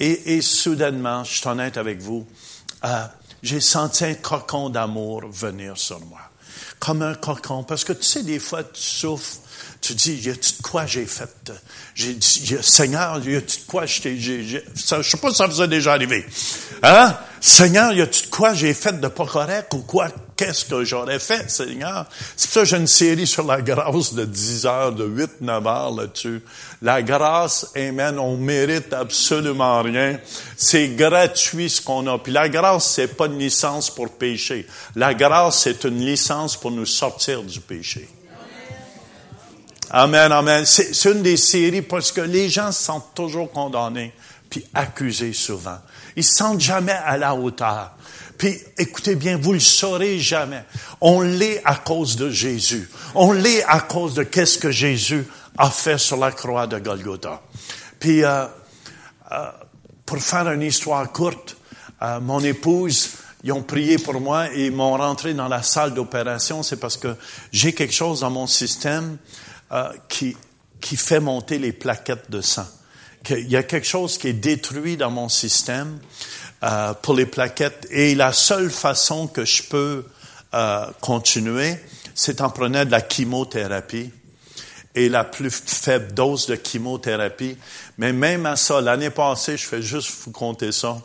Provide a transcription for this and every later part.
Et, et soudainement, je suis honnête avec vous, euh, j'ai senti un cocon d'amour venir sur moi. Comme un cocon. Parce que tu sais, des fois, tu souffres tu dis, y a-tu de quoi j'ai fait? J'ai dit, Seigneur, y a-tu de quoi je t'ai, je sais pas si ça vous a déjà arrivé. Hein? Seigneur, y a-tu de quoi j'ai fait de pas correct ou quoi? Qu'est-ce que j'aurais fait, Seigneur? C'est pour ça que j'ai une série sur la grâce de 10 heures, de 8, 9 heures là-dessus. La grâce, amen, on mérite absolument rien. C'est gratuit ce qu'on a. Puis la grâce, c'est pas une licence pour pécher. La grâce, c'est une licence pour nous sortir du péché. Amen, amen. C'est une des séries parce que les gens se sentent toujours condamnés, puis accusés souvent. Ils se sentent jamais à la hauteur. Puis écoutez bien, vous le saurez jamais. On l'est à cause de Jésus. On l'est à cause de qu'est-ce que Jésus a fait sur la croix de Golgotha. Puis euh, euh, pour faire une histoire courte, euh, mon épouse, ils ont prié pour moi et m'ont rentré dans la salle d'opération. C'est parce que j'ai quelque chose dans mon système qui, qui fait monter les plaquettes de sang. Il y a quelque chose qui est détruit dans mon système euh, pour les plaquettes et la seule façon que je peux euh, continuer, c'est en prenant de la chimiothérapie et la plus faible dose de chimiothérapie. Mais même à ça, l'année passée, je fais juste vous compter ça,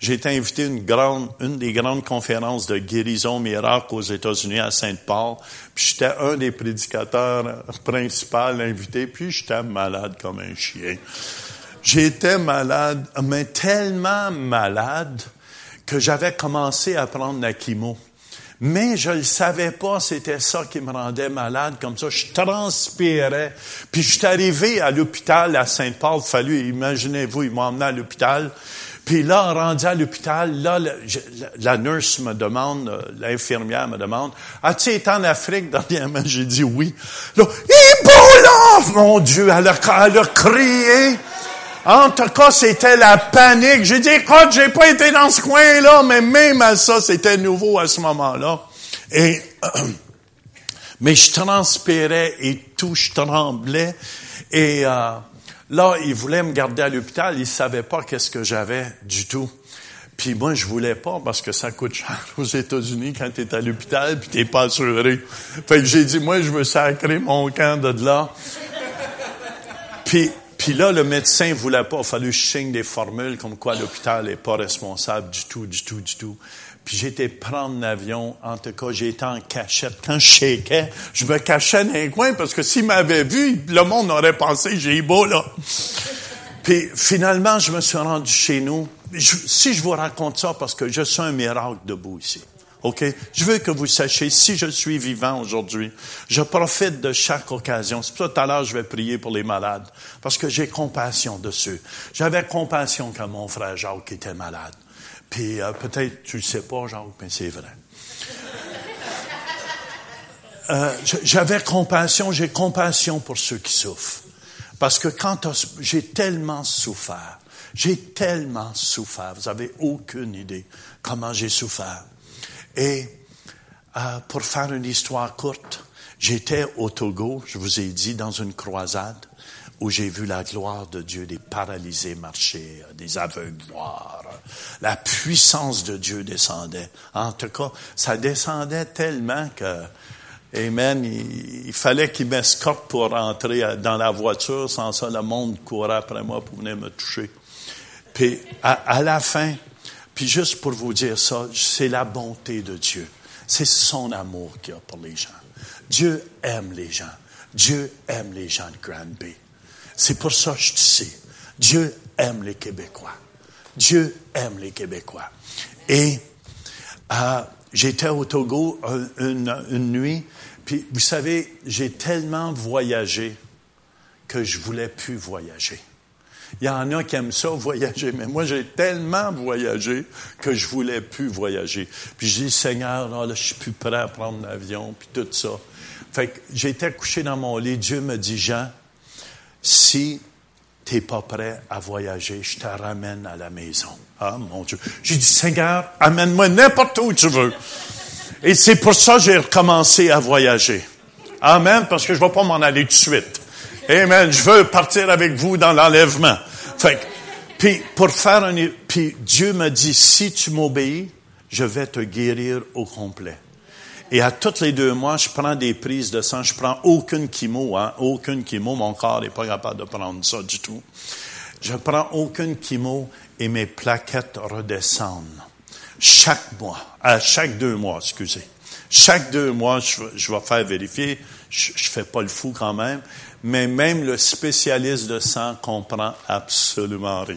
j'ai été invité à une grande, une des grandes conférences de guérison miracle aux États-Unis à Sainte-Paul. Puis j'étais un des prédicateurs principaux invités. Puis j'étais malade comme un chien. J'étais malade, mais tellement malade que j'avais commencé à prendre la chimo. Mais je ne savais pas, c'était ça qui me rendait malade, comme ça, je transpirais. Puis je suis arrivé à l'hôpital à Sainte-Paul, fallu, imaginez-vous, ils m'ont emmené à l'hôpital. Puis là, rendu à l'hôpital, là, la, nurse me demande, euh, l'infirmière me demande, as-tu été en Afrique? Dernièrement? J'ai dit oui. Là, Ebola! Mon Dieu, elle a, elle a crié. En tout cas, c'était la panique. J'ai dit, écoute, j'ai pas été dans ce coin-là, mais même à ça, c'était nouveau à ce moment-là. Et, mais je transpirais et tout, je tremblais. Et, euh, Là, il voulait me garder à l'hôpital, il savait pas qu'est-ce que j'avais du tout. Puis moi, je voulais pas parce que ça coûte cher aux États-Unis quand tu es à l'hôpital puis t'es pas assuré. Fait que j'ai dit, moi, je veux sacrer mon camp de là. puis, puis là, le médecin voulait pas. Il fallu que je des formules comme quoi l'hôpital n'est pas responsable du tout, du tout, du tout. Puis j'étais prendre l'avion. En tout cas, j'étais en cachette. Quand je shakeais, je me cachais dans un coin parce que s'il m'avait vu, le monde aurait pensé j'ai beau, là. Puis finalement, je me suis rendu chez nous. si je vous raconte ça, parce que je suis un miracle debout ici. OK? Je veux que vous sachiez, si je suis vivant aujourd'hui, je profite de chaque occasion. C'est pour ça tout à l'heure, je vais prier pour les malades. Parce que j'ai compassion de ceux. J'avais compassion quand mon frère Jacques était malade. Puis euh, peut-être tu le sais pas, Jacques, mais c'est vrai. Euh, j'avais compassion, j'ai compassion pour ceux qui souffrent. Parce que quand j'ai tellement souffert, j'ai tellement souffert, vous avez aucune idée comment j'ai souffert. Et euh, pour faire une histoire courte, j'étais au Togo, je vous ai dit, dans une croisade où j'ai vu la gloire de Dieu, des paralysés marcher, des aveugles voir. La puissance de Dieu descendait. En tout cas, ça descendait tellement que, Amen, il, fallait qu'il m'escorte pour rentrer dans la voiture. Sans ça, le monde courait après moi pour venir me toucher. Puis, à la fin, puis juste pour vous dire ça, c'est la bonté de Dieu. C'est son amour qu'il a pour les gens. Dieu aime les gens. Dieu aime les gens de Grand Bay. C'est pour ça que je sais. Dieu aime les Québécois. Dieu aime les Québécois. Et euh, j'étais au Togo une, une, nuit, puis vous savez, j'ai tellement voyagé que je voulais plus voyager. Il y en a qui aiment ça, voyager, mais moi, j'ai tellement voyagé que je voulais plus voyager. Puis je dis, Seigneur, là, là je suis plus prêt à prendre l'avion, puis tout ça. Fait que j'étais couché dans mon lit. Dieu me dit, Jean, si tu n'es pas prêt à voyager, je te ramène à la maison. Ah, mon Dieu. J'ai dit, Seigneur, amène-moi n'importe où tu veux. Et c'est pour ça que j'ai recommencé à voyager. Amen, parce que je ne vais pas m'en aller tout de suite. Amen. Je veux partir avec vous dans l'enlèvement. Fait Puis, pour faire un, puis Dieu m'a dit, si tu m'obéis, je vais te guérir au complet. Et à tous les deux mois, je prends des prises de sang. Je prends aucune chimo, hein, aucune chimo. Mon corps n'est pas capable de prendre ça du tout. Je prends aucune chimo et mes plaquettes redescendent. Chaque mois, à chaque deux mois, excusez. Chaque deux mois, je, vais faire vérifier. Je, je fais pas le fou quand même. Mais même le spécialiste de sang comprend absolument rien.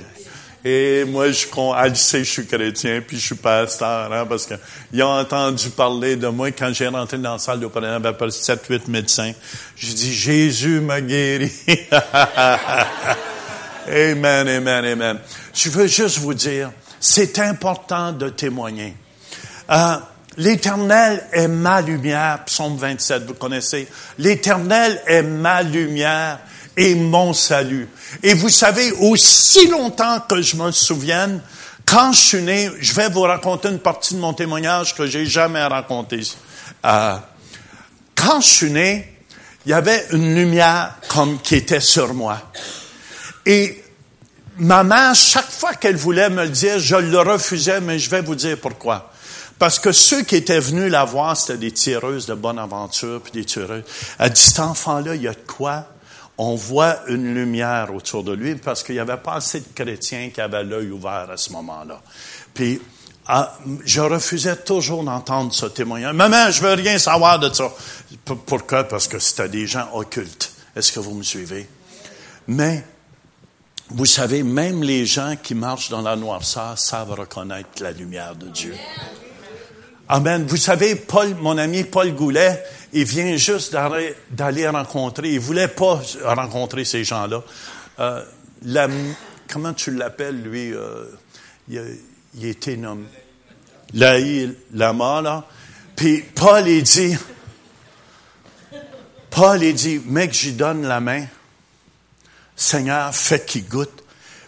Et moi, je, elle sait je suis chrétien, puis je suis pasteur, hein, parce qu'ils ont entendu parler de moi quand j'ai rentré dans la salle d'opération, il y avait 7-8 médecins. J'ai dit, Jésus m'a guéri. amen, amen, amen. Je veux juste vous dire, c'est important de témoigner. Euh, L'Éternel est ma lumière, psaume 27, vous connaissez. L'Éternel est ma lumière et mon salut. Et vous savez, aussi longtemps que je me souvienne, quand je suis né, je vais vous raconter une partie de mon témoignage que j'ai jamais raconté. Euh, quand je suis né, il y avait une lumière comme qui était sur moi. Et ma mère, chaque fois qu'elle voulait me le dire, je le refusais, mais je vais vous dire pourquoi. Parce que ceux qui étaient venus la voir, c'était des tireuses de bonne aventure, puis des tireuses. Elle dit, cet enfant-là, il y a de quoi? on voit une lumière autour de lui parce qu'il n'y avait pas assez de chrétiens qui avaient l'œil ouvert à ce moment-là. Puis, ah, je refusais toujours d'entendre ce témoignage. Maman, je veux rien savoir de ça. Pourquoi? Parce que c'était des gens occultes. Est-ce que vous me suivez? Mais, vous savez, même les gens qui marchent dans la noirceur savent reconnaître la lumière de Dieu. Amen. Vous savez, Paul, mon ami Paul Goulet, il vient juste d'aller rencontrer, il voulait pas rencontrer ces gens-là. Euh, comment tu l'appelles, lui? Euh, il, il, était nommé Laï Lama, là. Puis Paul, il dit, Paul, il dit, mec, j'y donne la main. Seigneur, fais qu'il goûte.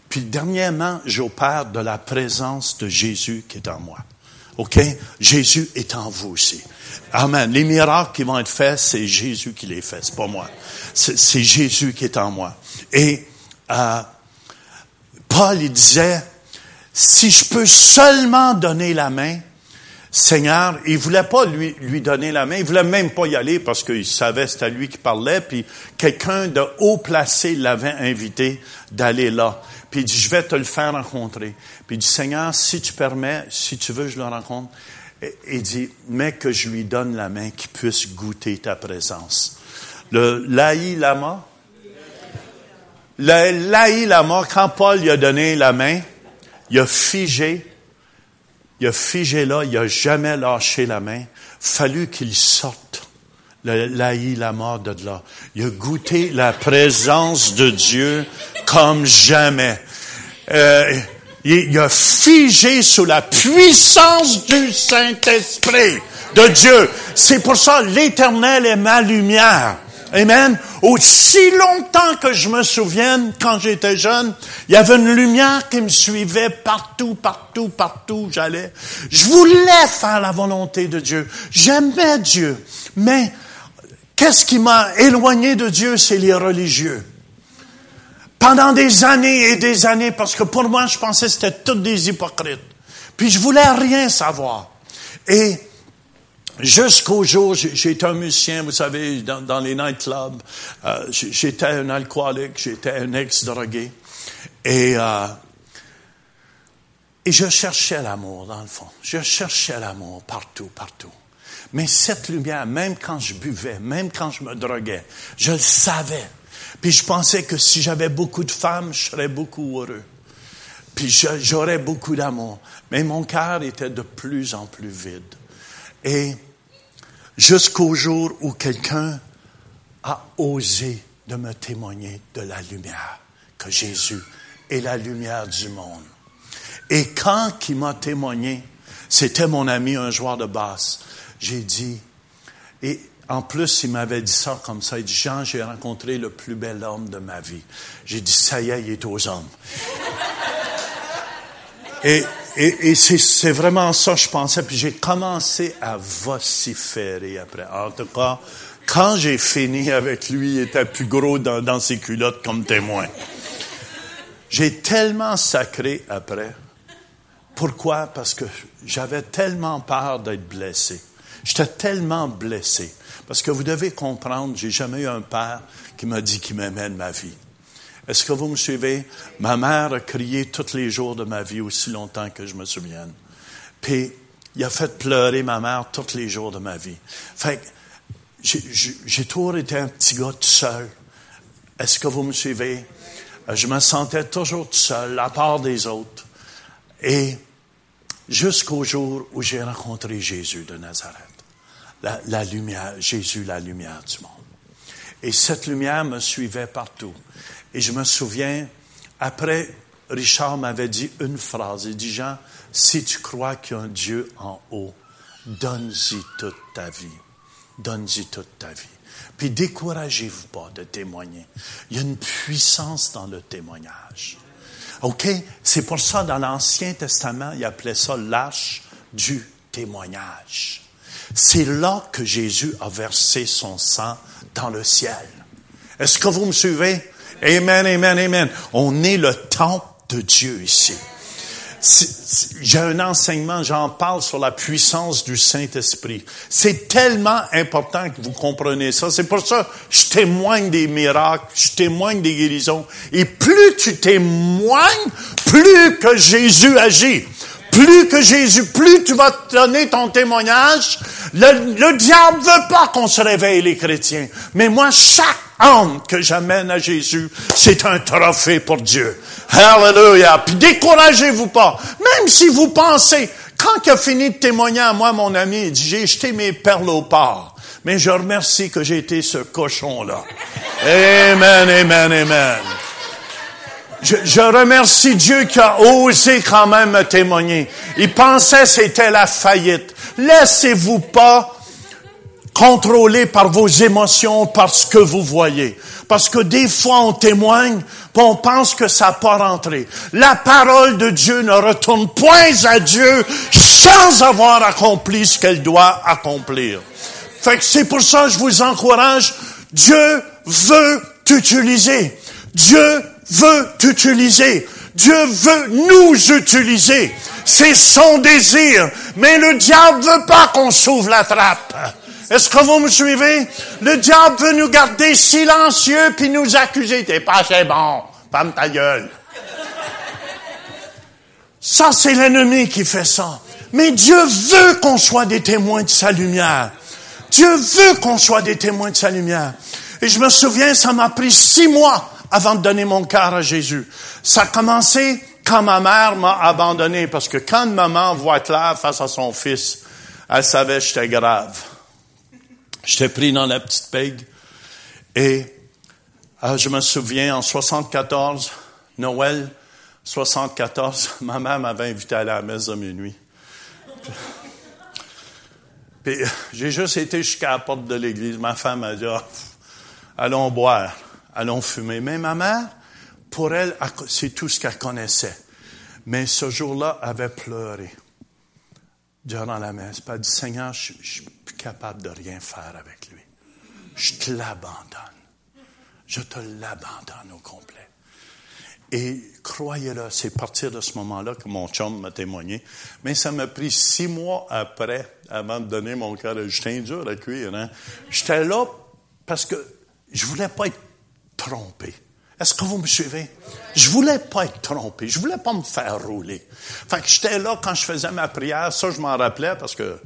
Puis dernièrement, j'opère de la présence de Jésus qui est en moi. OK? Jésus est en vous aussi. Amen. Les miracles qui vont être faits, c'est Jésus qui les fait, c'est pas moi. C'est Jésus qui est en moi. Et euh, Paul, il disait, si je peux seulement donner la main, Seigneur, il voulait pas lui, lui donner la main, il voulait même pas y aller parce qu'il savait c'était lui qui parlait, puis quelqu'un de haut placé l'avait invité d'aller là. Puis il dit, je vais te le faire rencontrer. Puis il dit, Seigneur, si tu permets, si tu veux, je le rencontre. Il dit, mais que je lui donne la main, qu'il puisse goûter ta présence. Le Laï Lama, le Laï Lama, quand Paul lui a donné la main, il a figé, il a figé là, il a jamais lâché la main. Fallu qu'il sorte le Laï Lama de là. Il a goûté la présence de Dieu comme jamais. Euh, il, a figé sous la puissance du Saint-Esprit de Dieu. C'est pour ça l'Éternel est ma lumière. Amen. Aussi longtemps que je me souvienne, quand j'étais jeune, il y avait une lumière qui me suivait partout, partout, partout où j'allais. Je voulais faire la volonté de Dieu. J'aimais Dieu. Mais qu'est-ce qui m'a éloigné de Dieu? C'est les religieux pendant des années et des années, parce que pour moi, je pensais que c'était tous des hypocrites. Puis je voulais rien savoir. Et jusqu'au jour, j'étais un musicien, vous savez, dans, les nightclubs. Euh, j'étais un alcoolique, j'étais un ex-drogué. Et, euh, et je cherchais l'amour, dans le fond. Je cherchais l'amour partout, partout. Mais cette lumière, même quand je buvais, même quand je me droguais, je le savais. Puis je pensais que si j'avais beaucoup de femmes, je serais beaucoup heureux. Puis j'aurais beaucoup d'amour. Mais mon cœur était de plus en plus vide. Et jusqu'au jour où quelqu'un a osé de me témoigner de la lumière, que Jésus est la lumière du monde. Et quand il m'a témoigné, c'était mon ami, un joueur de basse, j'ai dit, et en plus, il m'avait dit ça comme ça. Il dit, Jean, j'ai rencontré le plus bel homme de ma vie. J'ai dit, ça y est, il est aux hommes. et, c'est vraiment ça, je pensais. Puis j'ai commencé à vociférer après. En tout cas, quand j'ai fini avec lui, il était plus gros dans ses culottes comme témoin. J'ai tellement sacré après. Pourquoi? Parce que j'avais tellement peur d'être blessé. J'étais tellement blessé. Parce que vous devez comprendre, j'ai jamais eu un père qui m'a dit qu'il m'aimait de ma vie. Est-ce que vous me suivez? Ma mère a crié tous les jours de ma vie aussi longtemps que je me souvienne. Puis, il a fait pleurer ma mère tous les jours de ma vie. Fait j'ai toujours été un petit gars tout seul. Est-ce que vous me suivez? Euh, je me sentais toujours tout seul, à part des autres. Et jusqu'au jour où j'ai rencontré Jésus de Nazareth. La, la, lumière, Jésus, la lumière du monde. Et cette lumière me suivait partout. Et je me souviens, après, Richard m'avait dit une phrase. Il dit, Jean, si tu crois qu'il y a un Dieu en haut, donne-y toute ta vie. Donne-y toute ta vie. Puis découragez-vous pas de témoigner. Il y a une puissance dans le témoignage. OK? C'est pour ça, dans l'Ancien Testament, il appelait ça l'âge du témoignage. C'est là que Jésus a versé son sang dans le ciel. Est-ce que vous me suivez? Amen, amen, amen. On est le temple de Dieu ici. J'ai un enseignement, j'en parle sur la puissance du Saint-Esprit. C'est tellement important que vous compreniez ça. C'est pour ça que je témoigne des miracles, je témoigne des guérisons. Et plus tu témoignes, plus que Jésus agit. Plus que Jésus, plus tu vas donner ton témoignage. Le, le diable veut pas qu'on se réveille, les chrétiens. Mais moi, chaque âme que j'amène à Jésus, c'est un trophée pour Dieu. Hallelujah. Puis découragez-vous pas. Même si vous pensez, quand il a fini de témoigner à moi, mon ami, j'ai jeté mes perles au port. Mais je remercie que j'ai été ce cochon-là. Amen, amen, amen. Je, je, remercie Dieu qui a osé quand même me témoigner. Il pensait c'était la faillite. Laissez-vous pas contrôlé par vos émotions, par ce que vous voyez. Parce que des fois, on témoigne, puis on pense que ça n'a pas rentré. La parole de Dieu ne retourne point à Dieu sans avoir accompli ce qu'elle doit accomplir. Fait que c'est pour ça que je vous encourage. Dieu veut t'utiliser. Dieu veut t'utiliser. Dieu veut nous utiliser. C'est son désir. Mais le diable veut pas qu'on s'ouvre la trappe. Est-ce que vous me suivez? Le diable veut nous garder silencieux puis nous accuser. T'es pas assez bon. Femme ta gueule. Ça, c'est l'ennemi qui fait ça. Mais Dieu veut qu'on soit des témoins de sa lumière. Dieu veut qu'on soit des témoins de sa lumière. Et je me souviens, ça m'a pris six mois avant de donner mon cœur à Jésus. Ça a commencé quand ma mère m'a abandonné, parce que quand maman voit clair face à son fils, elle savait que j'étais grave. J'étais pris dans la petite pègue. Et euh, je me souviens, en 74, Noël 74, ma mère m'avait invité à la messe de minuit. Puis, j'ai juste été jusqu'à la porte de l'église. Ma femme a dit, ah, allons boire, allons fumer. Mais ma mère, pour elle, c'est tout ce qu'elle connaissait. Mais ce jour-là, elle avait pleuré durant la messe. Elle a dit, Seigneur, je, je suis plus capable de rien faire avec lui. Je te l'abandonne. Je te l'abandonne au complet. Et croyez-le, c'est à partir de ce moment-là que mon chum m'a témoigné. Mais ça m'a pris six mois après, avant de donner mon cœur. J'étais dur à cuire. Hein? J'étais là parce que je voulais pas être Est-ce que vous me suivez? Je voulais pas être trompé. Je voulais pas me faire rouler. Fait que j'étais là quand je faisais ma prière. Ça, je m'en rappelais parce que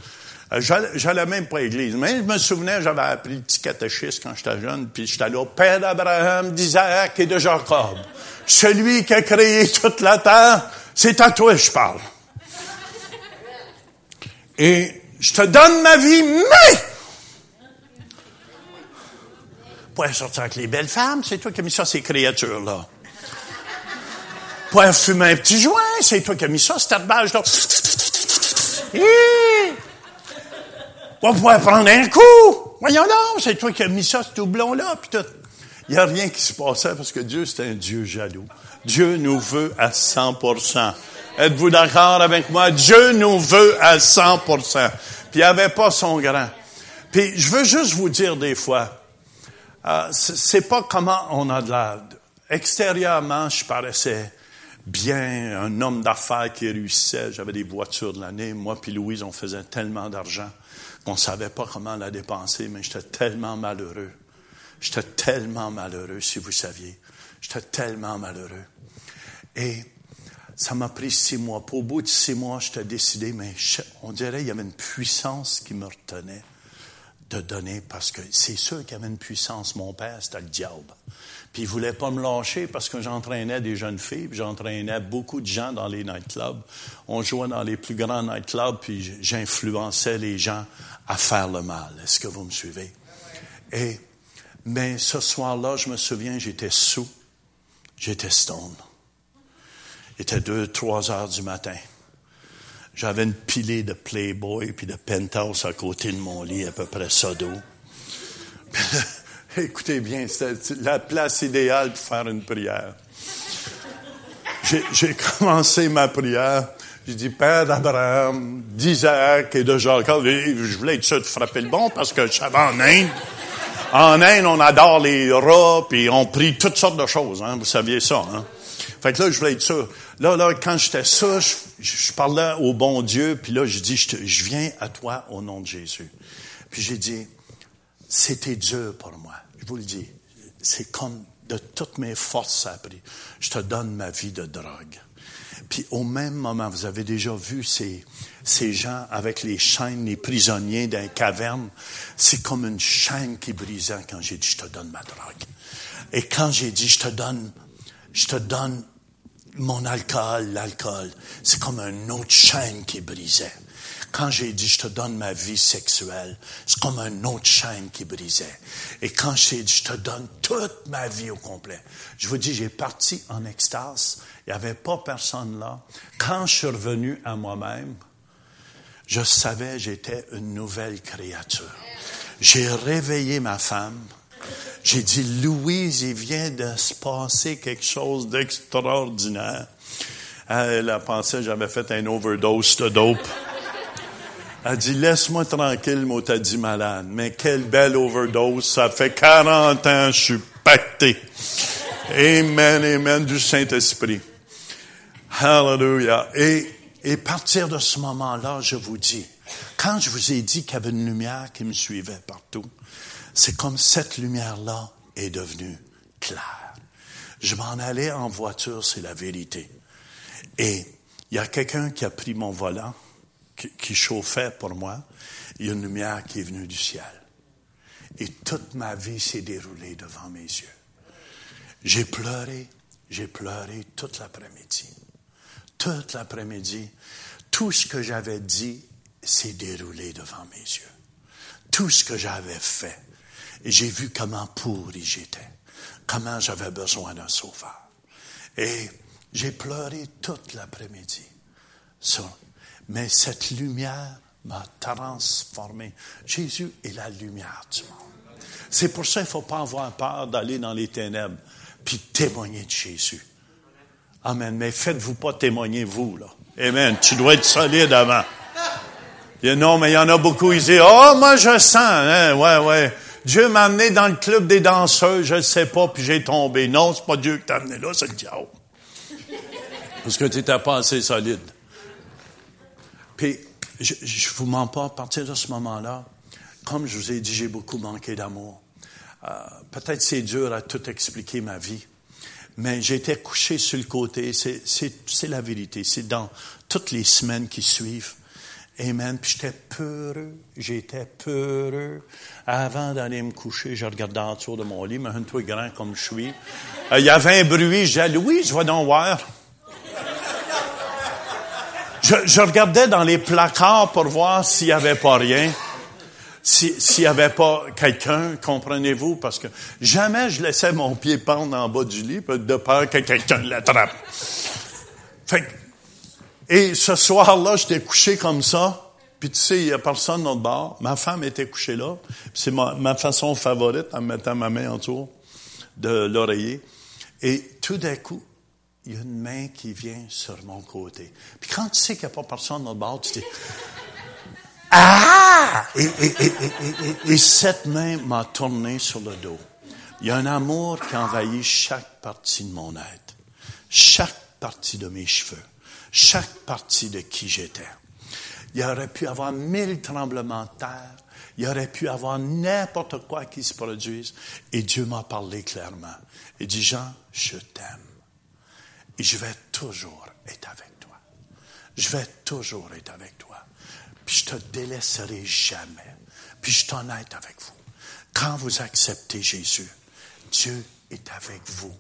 euh, j'allais même pas à l'église. Mais je me souvenais, j'avais appris le petit catéchisme quand j'étais jeune, puis j'étais là, Père d'Abraham, d'Isaac et de Jacob. Celui qui a créé toute la terre, c'est à toi que je parle. Et je te donne ma vie, mais pour sortir avec les belles femmes, c'est toi qui as mis ça, ces créatures-là. Pour fumer un petit joint, c'est toi qui as mis ça, cette herbage-là. Pour pouvoir prendre un coup. Voyons donc, c'est toi qui as mis ça, ce doublon-là, puis tout. Il n'y a rien qui se passait parce que Dieu, c'est un Dieu jaloux. Dieu nous veut à 100%. Êtes-vous d'accord avec moi? Dieu nous veut à 100%. Puis il avait pas son grand. Puis je veux juste vous dire des fois, euh, c'est pas comment on a de l'air. extérieurement, je paraissais bien, un homme d'affaires qui réussissait. J'avais des voitures de l'année. Moi puis Louise, on faisait tellement d'argent qu'on savait pas comment la dépenser, mais j'étais tellement malheureux. J'étais tellement malheureux, si vous saviez. J'étais tellement malheureux. Et ça m'a pris six mois. Au bout de six mois, j'étais décidé, mais on dirait qu'il y avait une puissance qui me retenait de donner parce que c'est sûr qu'il avait une puissance. Mon père, c'était le diable. Puis il voulait pas me lâcher parce que j'entraînais des jeunes filles, j'entraînais beaucoup de gens dans les nightclubs. On jouait dans les plus grands nightclubs, puis j'influençais les gens à faire le mal. Est-ce que vous me suivez? Et, mais ce soir-là, je me souviens, j'étais sous, j'étais stone. Il était deux, trois heures du matin. J'avais une pilée de Playboy puis de Penthouse à côté de mon lit, à peu près d'eau. Écoutez bien, c'était la place idéale pour faire une prière. J'ai commencé ma prière. J'ai dit, Père d'Abraham, d'Isaac et de Jacques. Je voulais être sûr de frapper le bon parce que je savais en Inde. En Inde, on adore les rats, puis on prie toutes sortes de choses. Hein, vous saviez ça. Hein? Fait que là, je voulais être sûr. Là, là, quand j'étais ça, je, parlais au bon Dieu, puis là, je dis, je, viens à toi au nom de Jésus. Puis j'ai dit, c'était dur pour moi. Je vous le dis. C'est comme de toutes mes forces, ça a pris. Je te donne ma vie de drogue. Puis au même moment, vous avez déjà vu ces, ces gens avec les chaînes, les prisonniers d'un caverne. C'est comme une chaîne qui brisait quand j'ai dit, je te donne ma drogue. Et quand j'ai dit, je te donne, je te donne mon alcool, l'alcool, c'est comme une autre chaîne qui brisait. Quand j'ai dit, je te donne ma vie sexuelle, c'est comme une autre chaîne qui brisait. Et quand j'ai dit, je te donne toute ma vie au complet, je vous dis, j'ai parti en extase. Il n'y avait pas personne là. Quand je suis revenu à moi-même, je savais j'étais une nouvelle créature. J'ai réveillé ma femme. J'ai dit, Louise, il vient de se passer quelque chose d'extraordinaire. Elle a pensé que j'avais fait un overdose de dope. Elle dit, laisse-moi tranquille, moi, t'as dit malade. Mais quelle belle overdose. Ça fait 40 ans, je suis pacté. Amen, amen du Saint-Esprit. Hallelujah. Et, et partir de ce moment-là, je vous dis, quand je vous ai dit qu'il y avait une lumière qui me suivait partout, c'est comme cette lumière-là est devenue claire. Je m'en allais en voiture, c'est la vérité. Et il y a quelqu'un qui a pris mon volant, qui, chauffait pour moi. Il y a une lumière qui est venue du ciel. Et toute ma vie s'est déroulée devant mes yeux. J'ai pleuré, j'ai pleuré toute l'après-midi. Toute l'après-midi, tout ce que j'avais dit s'est déroulé devant mes yeux. Tout ce que j'avais fait et j'ai vu comment pourri j'étais, comment j'avais besoin d'un sauveur. Et j'ai pleuré toute l'après-midi. Mais cette lumière m'a transformé. Jésus est la lumière du monde. C'est pour ça qu'il ne faut pas avoir peur d'aller dans les ténèbres puis témoigner de Jésus. Amen. Mais faites-vous pas témoigner vous, là. Amen. Tu dois être solide avant. non, mais il y en a beaucoup, ils disent, oh, moi, je sens, hein, ouais, ouais. Dieu m'a amené dans le club des danseurs, je ne sais pas, puis j'ai tombé. Non, c'est pas Dieu qui t'a amené là, c'est le diable. Parce que tu n'étais pas assez solide. Puis, je, je vous mens pas, à partir de ce moment-là, comme je vous ai dit, j'ai beaucoup manqué d'amour. Euh, peut-être c'est dur à tout expliquer ma vie, mais j'étais couché sur le côté. C'est la vérité. C'est dans toutes les semaines qui suivent. Amen. Puis j'étais peureux. J'étais peureux. Avant d'aller me coucher, je regardais en dessous de mon lit, mais un peu grand comme je suis. Euh, il y avait un bruit. Disais, oui, je vais donc voir. Je, je, regardais dans les placards pour voir s'il n'y avait pas rien. S'il n'y avait pas quelqu'un, comprenez-vous, parce que jamais je laissais mon pied pendre en bas du lit de peur que quelqu'un l'attrape. Fait et ce soir-là, j'étais couché comme ça. Puis tu sais, il n'y a personne dans le bar. Ma femme était couchée là. C'est ma, ma, façon favorite en mettant ma main autour de l'oreiller. Et tout d'un coup, il y a une main qui vient sur mon côté. Puis quand tu sais qu'il n'y a pas personne dans le bar, tu dis Ah! Et, et cette main m'a tourné sur le dos. Il y a un amour qui envahit chaque partie de mon être, chaque partie de mes cheveux, chaque partie de qui j'étais. Il aurait pu avoir mille tremblements de terre, il aurait pu avoir n'importe quoi qui se produise, et Dieu m'a parlé clairement. Il dit, Jean, je t'aime, et je vais toujours être avec toi. Je vais toujours être avec toi. Puis je te délaisserai jamais. Puis je t'en être avec vous. Quand vous acceptez Jésus, Dieu est avec vous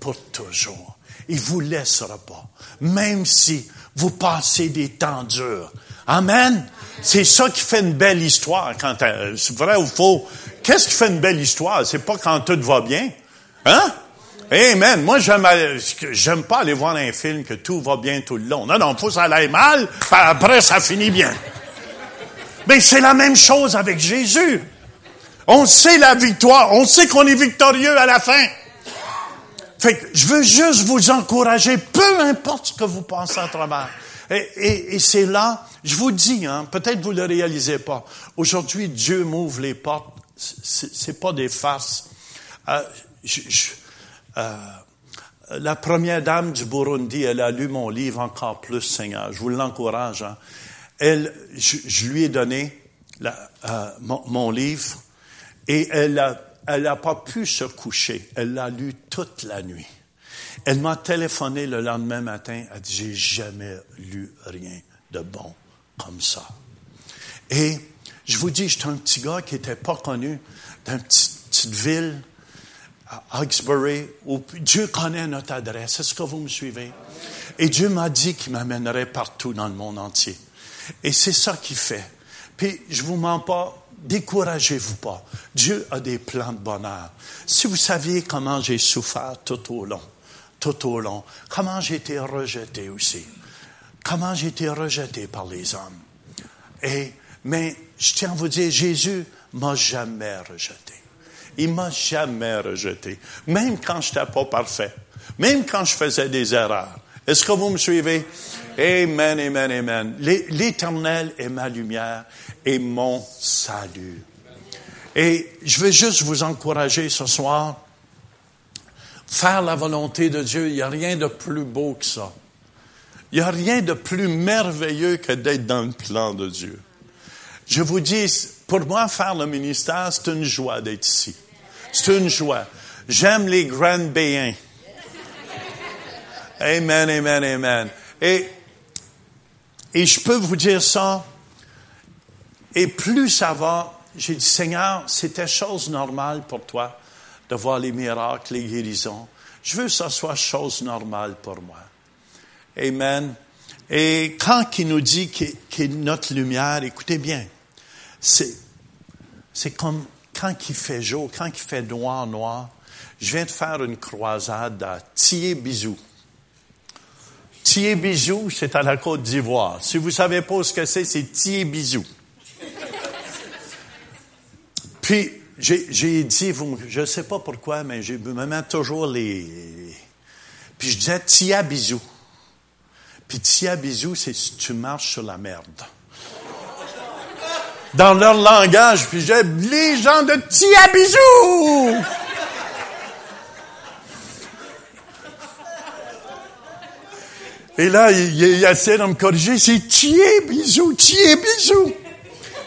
pour toujours. Il vous laissera pas, même si vous passez des temps durs. Amen. C'est ça qui fait une belle histoire. Quand euh, c'est vrai ou faux? Qu'est-ce qui fait une belle histoire? C'est pas quand tout va bien, hein? Amen. Moi, j'aime, j'aime pas aller voir un film que tout va bien tout le long. Non, non, faut que ça aille mal, après ça finit bien. Mais c'est la même chose avec Jésus. On sait la victoire, on sait qu'on est victorieux à la fin. Fait que je veux juste vous encourager, peu importe ce que vous pensez à travers. Et, c'est là, je vous dis, hein, peut-être vous le réalisez pas. Aujourd'hui, Dieu m'ouvre les portes. C'est pas des farces. Euh, euh, la première dame du Burundi, elle a lu mon livre encore plus, Seigneur. Je vous l'encourage. Hein. Elle, je, lui ai donné euh, mon, livre et elle n'a elle a pas pu se coucher. Elle l'a lu toute la nuit. Elle m'a téléphoné le lendemain matin. Elle dit, j'ai jamais lu rien de bon comme ça. Et je vous dis, j'étais un petit gars qui était pas connu d'une petite, petite ville à Hawkesbury où Dieu connaît notre adresse. Est-ce que vous me suivez? Et Dieu m'a dit qu'il m'amènerait partout dans le monde entier. Et c'est ça qu'il fait. Puis, je vous mens pas, découragez-vous pas. Dieu a des plans de bonheur. Si vous saviez comment j'ai souffert tout au long, tout au long, comment j'ai été rejeté aussi, comment j'ai été rejeté par les hommes. Et, mais je tiens à vous dire, Jésus m'a jamais rejeté. Il m'a jamais rejeté. Même quand je n'étais pas parfait. Même quand je faisais des erreurs. Est-ce que vous me suivez? Amen, amen, amen. L'éternel est ma lumière et mon salut. Et je veux juste vous encourager ce soir. Faire la volonté de Dieu, il n'y a rien de plus beau que ça. Il n'y a rien de plus merveilleux que d'être dans le plan de Dieu. Je vous dis, pour moi, faire le ministère, c'est une joie d'être ici. C'est une joie. J'aime les grands béens. Amen, amen, amen. Et, et je peux vous dire ça. Et plus ça va, j'ai dit, Seigneur, c'était chose normale pour toi de voir les miracles, les guérisons. Je veux que ça soit chose normale pour moi. Amen. Et quand il nous dit qu'il est notre lumière, écoutez bien, c'est, comme quand il fait jour, quand il fait noir, noir. Je viens de faire une croisade à Thiers-Bisou. Thiers-Bisou, c'est à la Côte d'Ivoire. Si vous savez pas ce que c'est, c'est Thiers-Bisou. Puis, j'ai dit, vous, je sais pas pourquoi, mais je me mets toujours les... Puis je disais Tia-Bisou. Puis Tia-Bisou, c'est si tu marches sur la merde dans leur langage, puis j'ai les gens de Tia-Bisou! Et là, il, essaie de me corriger, c'est Tié bisou, Tié bisou.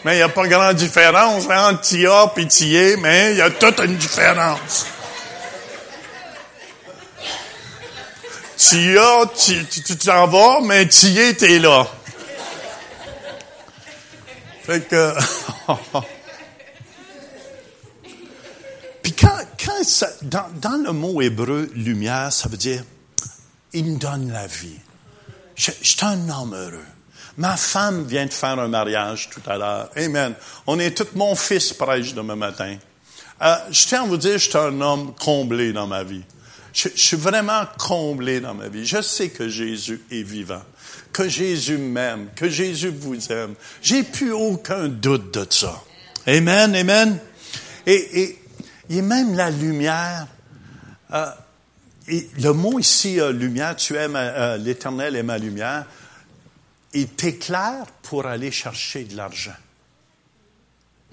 Mais il n'y a pas grande différence hein, entre Tia et mais il y a toute une différence. Tia, tu t'en vas, mais Tié, t'es là. Fait que... Puis quand, quand ça, dans, dans, le mot hébreu lumière, ça veut dire il me donne la vie. Je, je suis un homme heureux. Ma femme vient de faire un mariage tout à l'heure. Amen. On est tout mon fils prêche demain matin. Euh, je tiens à vous dire, je suis un homme comblé dans ma vie. Je, je, suis vraiment comblé dans ma vie. Je sais que Jésus est vivant, que Jésus m'aime, que Jésus vous aime. J'ai plus aucun doute de ça. Amen, amen. Et, et a même la lumière. Euh, et le mot ici, euh, lumière, tu aimes euh, l'éternel est ma lumière, il t'éclaire pour aller chercher de l'argent.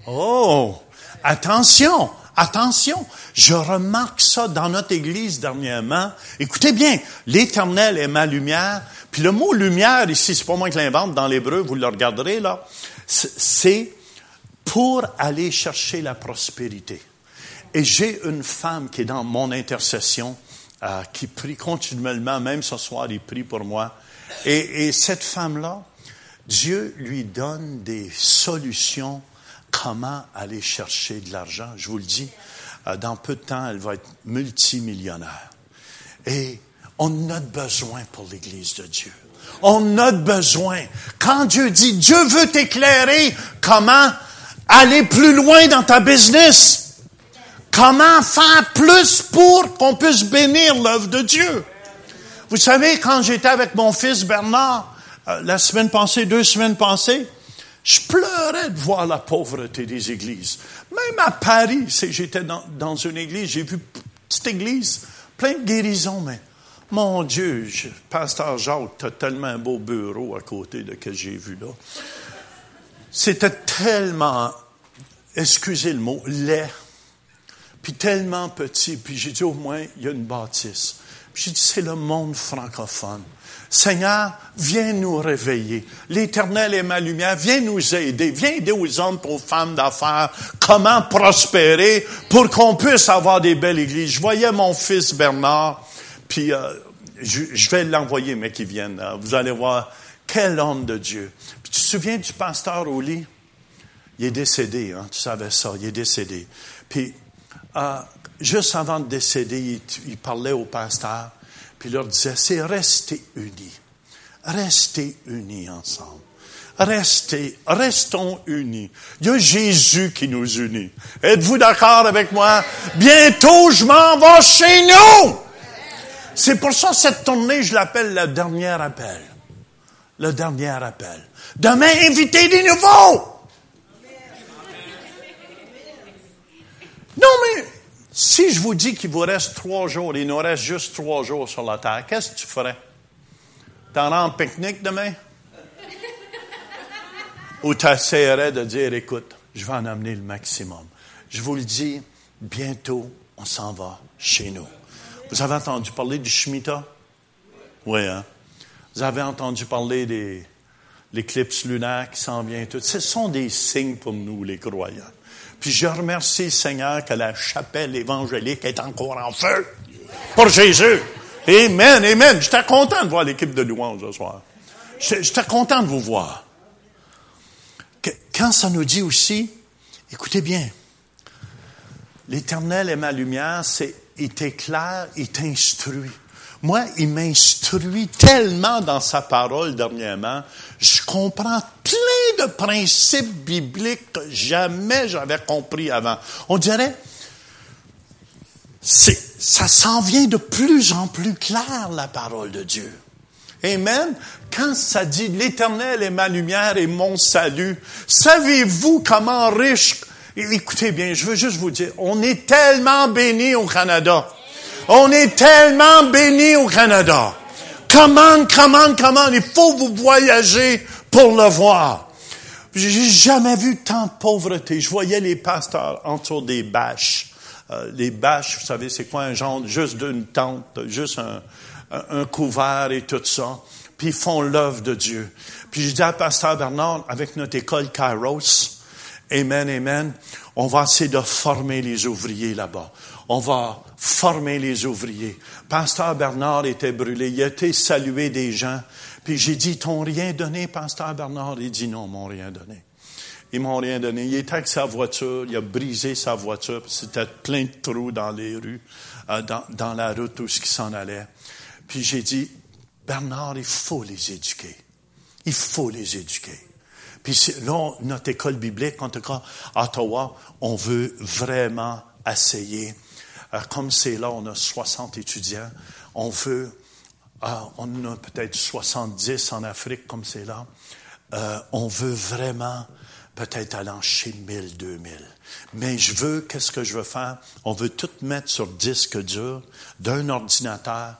Oh, attention, Attention, je remarque ça dans notre Église dernièrement. Écoutez bien, l'Éternel est ma lumière. Puis le mot lumière ici, c'est pas moi qui l'invente dans l'hébreu, vous le regarderez là. C'est pour aller chercher la prospérité. Et j'ai une femme qui est dans mon intercession, euh, qui prie continuellement, même ce soir, il prie pour moi. Et, et cette femme-là, Dieu lui donne des solutions comment aller chercher de l'argent. Je vous le dis, euh, dans peu de temps, elle va être multimillionnaire. Et on a besoin pour l'Église de Dieu. On a besoin. Quand Dieu dit, Dieu veut t'éclairer comment aller plus loin dans ta business? Comment faire plus pour qu'on puisse bénir l'œuvre de Dieu? Vous savez, quand j'étais avec mon fils Bernard, euh, la semaine passée, deux semaines passées, je pleurais de voir la pauvreté des églises. Même à Paris, j'étais dans, une église, j'ai vu une petite église, plein de guérisons, mais mon Dieu, pasteur Jacques, tu as tellement un beau bureau à côté de ce que j'ai vu là. C'était tellement, excusez le mot, laid, puis tellement petit, puis j'ai dit au moins, il y a une bâtisse. Puis j'ai dit, c'est le monde francophone. Seigneur, viens nous réveiller. L'Éternel est ma lumière. Viens nous aider. Viens aider aux hommes, aux femmes d'affaires, comment prospérer pour qu'on puisse avoir des belles églises? Je voyais mon fils Bernard, puis euh, je, vais l'envoyer, mais qu'il vienne. Vous allez voir quel homme de Dieu. Puis tu te souviens du pasteur au lit? Il est décédé, hein, tu savais ça, il est décédé. Puis, euh, juste avant de décéder, il, il parlait au pasteur. Puis il leur disait, c'est rester unis. Restez unis ensemble. Restez, restons unis. Il y a Jésus qui nous unit. Êtes-vous d'accord avec moi? Bientôt, je m'en vais chez nous! C'est pour ça cette tournée, je l'appelle le dernier appel. Le dernier appel. Demain, invitez des nouveaux! Non, mais si je vous dis qu'il vous reste trois jours, il nous reste juste trois jours sur la terre, qu'est-ce que tu ferais? T'en rends pique-nique demain? Ou tu essaierais de dire, écoute, je vais en amener le maximum. Je vous le dis, bientôt, on s'en va chez nous. Vous avez entendu parler du Shemitah? Oui, hein? Vous avez entendu parler des l'éclipse lunaire qui s'en vient tout. Ce sont des signes pour nous, les croyants. Puis je remercie le Seigneur que la chapelle évangélique est encore en feu pour Jésus. Amen, amen. J'étais content de voir l'équipe de louange ce soir. J'étais content de vous voir. Quand ça nous dit aussi, écoutez bien, l'Éternel est ma lumière, c'est il t'éclaire, il t'instruit. Moi, il m'instruit tellement dans sa parole dernièrement. Je comprends plein de principes bibliques que jamais j'avais compris avant. On dirait, ça s'en vient de plus en plus clair, la parole de Dieu. Amen. Quand ça dit l'éternel est ma lumière et mon salut, savez-vous comment riche, écoutez bien, je veux juste vous dire, on est tellement béni au Canada. On est tellement bénis au Canada. Comment, comment, comment, il faut vous voyager pour le voir. J'ai jamais vu tant de pauvreté. Je voyais les pasteurs autour des bâches. Euh, les bâches, vous savez, c'est quoi un genre, juste d'une tente, juste un, un, couvert et tout ça. Puis ils font l'œuvre de Dieu. Puis je dis à Pasteur Bernard, avec notre école Kairos, Amen, Amen, on va essayer de former les ouvriers là-bas on va former les ouvriers. Pasteur Bernard était brûlé. Il a été salué des gens. Puis j'ai dit, t'ont rien donné, Pasteur Bernard? Il dit, non, ils m'ont rien donné. Ils m'ont rien donné. Il était avec sa voiture. Il a brisé sa voiture. C'était plein de trous dans les rues, euh, dans, dans la route où ce qui s'en allait. Puis j'ai dit, Bernard, il faut les éduquer. Il faut les éduquer. Puis là, notre école biblique, en tout cas à Ottawa, on veut vraiment essayer comme c'est là, on a 60 étudiants. On veut, euh, on a peut-être 70 en Afrique, comme c'est là. Euh, on veut vraiment peut-être aller chez 1000, 2000. Mais je veux, qu'est-ce que je veux faire? On veut tout mettre sur disque dur d'un ordinateur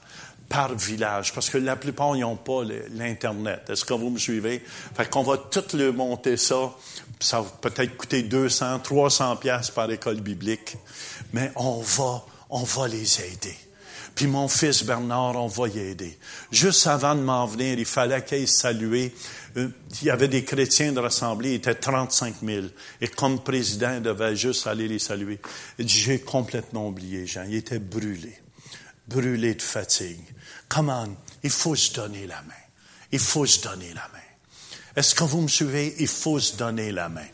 par village, parce que la plupart n'ont pas l'Internet. Est-ce que vous me suivez? Fait qu'on va tout le monter ça. Ça va peut-être coûter 200, 300 pièces par école biblique. Mais on va, on va les aider. Puis mon fils Bernard, on va y aider. Juste avant de m'en venir, il fallait qu'il saluer. Euh, il y avait des chrétiens de rassemblée, il était 35 000. Et comme président, il devait juste aller les saluer. J'ai complètement oublié, Jean. Il était brûlé. Brûlé de fatigue. Comment? Il faut se donner la main. Il faut se donner la main. Est-ce que vous me suivez? Il faut se donner la main.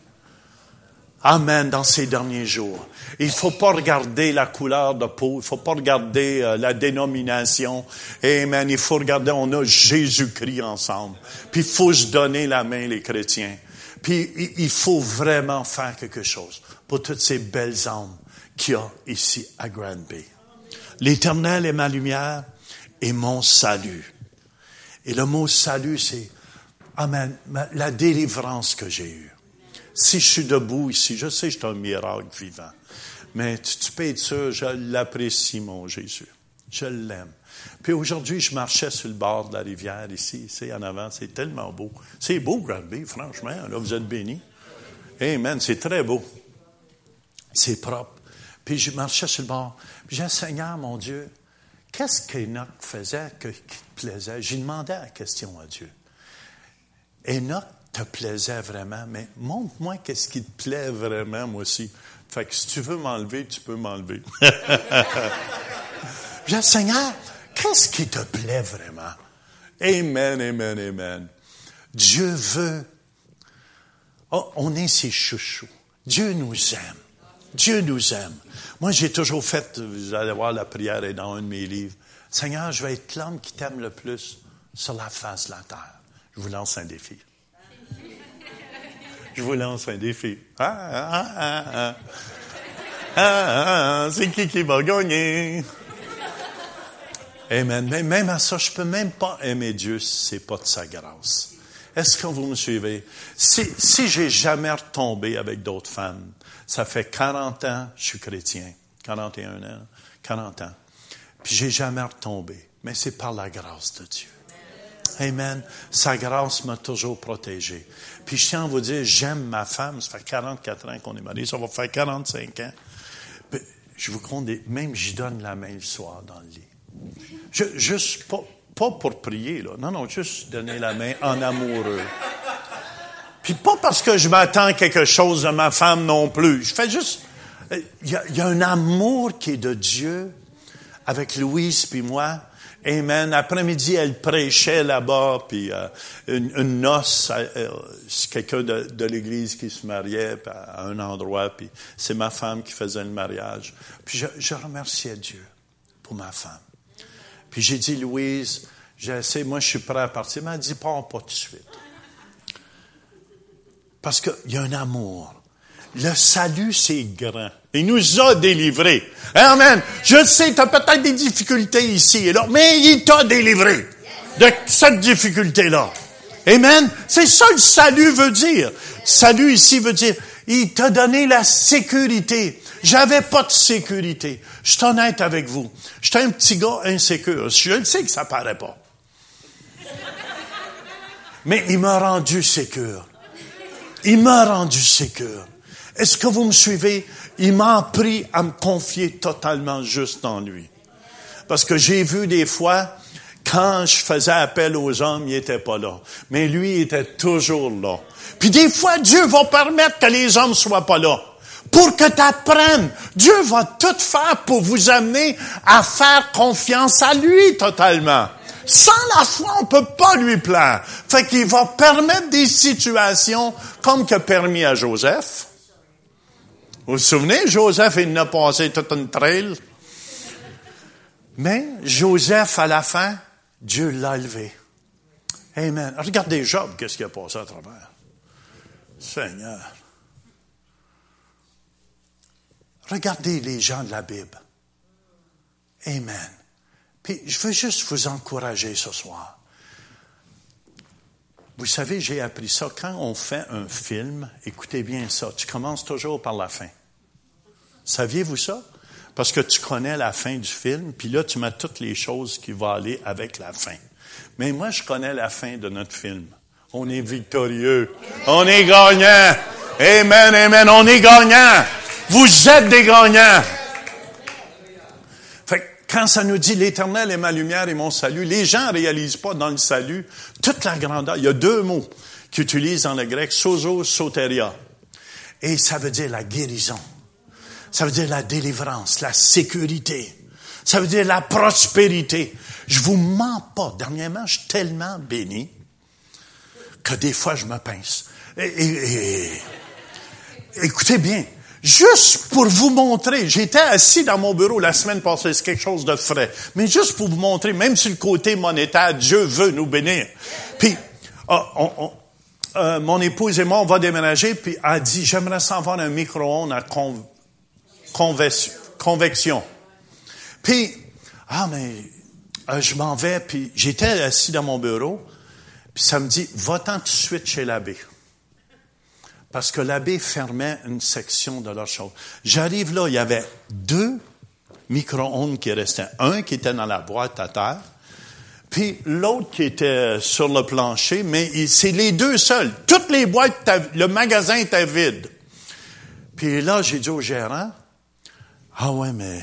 Amen dans ces derniers jours. Il faut pas regarder la couleur de peau, il faut pas regarder euh, la dénomination. Amen. Il faut regarder, on a Jésus-Christ ensemble. Puis il faut se donner la main, les chrétiens. Puis il faut vraiment faire quelque chose pour toutes ces belles âmes qu'il y a ici à Grand Bay. L'Éternel est ma lumière et mon salut. Et le mot salut, c'est Amen, la délivrance que j'ai eue. Si je suis debout ici, je sais que c'est un miracle vivant. Mais tu, peux être sûr, je l'apprécie, mon Jésus. Je l'aime. Puis aujourd'hui, je marchais sur le bord de la rivière ici, ici en avant. C'est tellement beau. C'est beau, Granby, franchement. Là, vous êtes bénis. Amen. C'est très beau. C'est propre. Puis je marchais sur le bord. Puis j'ai Seigneur, mon Dieu, qu'est-ce qu'Enoch faisait qui te plaisait? J'ai demandé la question à Dieu. Enoch te plaisait vraiment, mais montre-moi qu'est-ce qui te plaît vraiment, moi aussi. Fait que si tu veux m'enlever, tu peux m'enlever. J'ai Seigneur, qu'est-ce qui te plaît vraiment? Amen, amen, amen. Dieu veut. Oh, on est ses chouchous. Dieu nous aime. Dieu nous aime. Moi, j'ai toujours fait, vous allez voir, la prière est dans un de mes livres. Seigneur, je vais être l'homme qui t'aime le plus sur la face de la terre. Je vous lance un défi. Je vous lance un défi. Ah, ah, ah, ah. ah, ah c'est qui qui va gagner? Amen. Mais même à ça, je peux même pas aimer Dieu c'est pas de sa grâce. Est-ce que vous me suivez? Si, si j'ai jamais retombé avec d'autres femmes, ça fait 40 ans, je suis chrétien. 41 ans, 40 ans. Puis j'ai jamais retombé. Mais c'est par la grâce de Dieu. Amen. Sa grâce m'a toujours protégé. Puis je tiens à vous dire, j'aime ma femme. Ça fait 44 ans qu'on est mariés. Ça va faire 45 ans. je vous compte, même j'y donne la main le soir dans le lit. Juste, pas, pas pour prier, là. Non, non, juste donner la main en amoureux. Puis pas parce que je m'attends quelque chose de ma femme non plus. Je fais juste... Il y a, y a un amour qui est de Dieu avec Louise puis moi Amen. Après-midi, elle prêchait là-bas, puis euh, une, noce, euh, c'est quelqu'un de, de l'Église qui se mariait à un endroit, puis c'est ma femme qui faisait le mariage. Puis je, je remerciais Dieu pour ma femme. Puis j'ai dit, Louise, j'ai moi je suis prêt à partir. Mais elle dit, pas, pas tout de suite. Parce qu'il y a un amour. Le salut, c'est grand. Il nous a délivrés. Amen. Je sais, tu as peut-être des difficultés ici et là, mais il t'a délivré de cette difficulté-là. Amen. C'est ça le salut veut dire. Salut ici veut dire, il t'a donné la sécurité. J'avais pas de sécurité. Je suis honnête avec vous. J'étais un petit gars insécure. Je sais que ça paraît pas. Mais il m'a rendu sécure. Il m'a rendu sécure. Est-ce que vous me suivez? Il m'a appris à me confier totalement juste en lui. Parce que j'ai vu des fois, quand je faisais appel aux hommes, il était pas là. Mais lui, il était toujours là. Puis des fois, Dieu va permettre que les hommes soient pas là. Pour que tu apprennes. Dieu va tout faire pour vous amener à faire confiance à lui totalement. Sans la foi, on peut pas lui plaire. Fait qu'il va permettre des situations comme que permis à Joseph. Vous vous souvenez, Joseph, il n'a passé toute une trail? Mais Joseph, à la fin, Dieu l'a élevé. Amen. Regardez Job, qu'est-ce qu'il a passé à travers? Seigneur. Regardez les gens de la Bible. Amen. Puis je veux juste vous encourager ce soir. Vous savez, j'ai appris ça. Quand on fait un film, écoutez bien ça, tu commences toujours par la fin. Saviez-vous ça? Parce que tu connais la fin du film, puis là, tu mets toutes les choses qui vont aller avec la fin. Mais moi, je connais la fin de notre film. On est victorieux. On est gagnant. Amen, amen. On est gagnant. Vous êtes des gagnants. Quand ça nous dit l'éternel est ma lumière et mon salut, les gens réalisent pas dans le salut toute la grandeur. Il y a deux mots qu'ils utilisent dans le grec, sozo, soteria. Et ça veut dire la guérison. Ça veut dire la délivrance, la sécurité. Ça veut dire la prospérité. Je vous mens pas. Dernièrement, je suis tellement béni que des fois, je me pince. Écoutez bien, juste pour vous montrer, j'étais assis dans mon bureau la semaine passée, c'est quelque chose de frais, mais juste pour vous montrer, même sur le côté monétaire, Dieu veut nous bénir. Puis, ah, euh, mon épouse et moi, on va déménager, puis elle a dit, j'aimerais savoir un micro-ondes à convection. Puis, ah, mais euh, je m'en vais, puis j'étais assis dans mon bureau, puis ça me dit, va-t'en tout de suite chez l'abbé. Parce que l'abbé fermait une section de leur chose. J'arrive là, il y avait deux micro-ondes qui restaient. Un qui était dans la boîte à terre, puis l'autre qui était sur le plancher, mais c'est les deux seuls. Toutes les boîtes, le magasin était vide. Puis là, j'ai dit au gérant, ah ouais, mais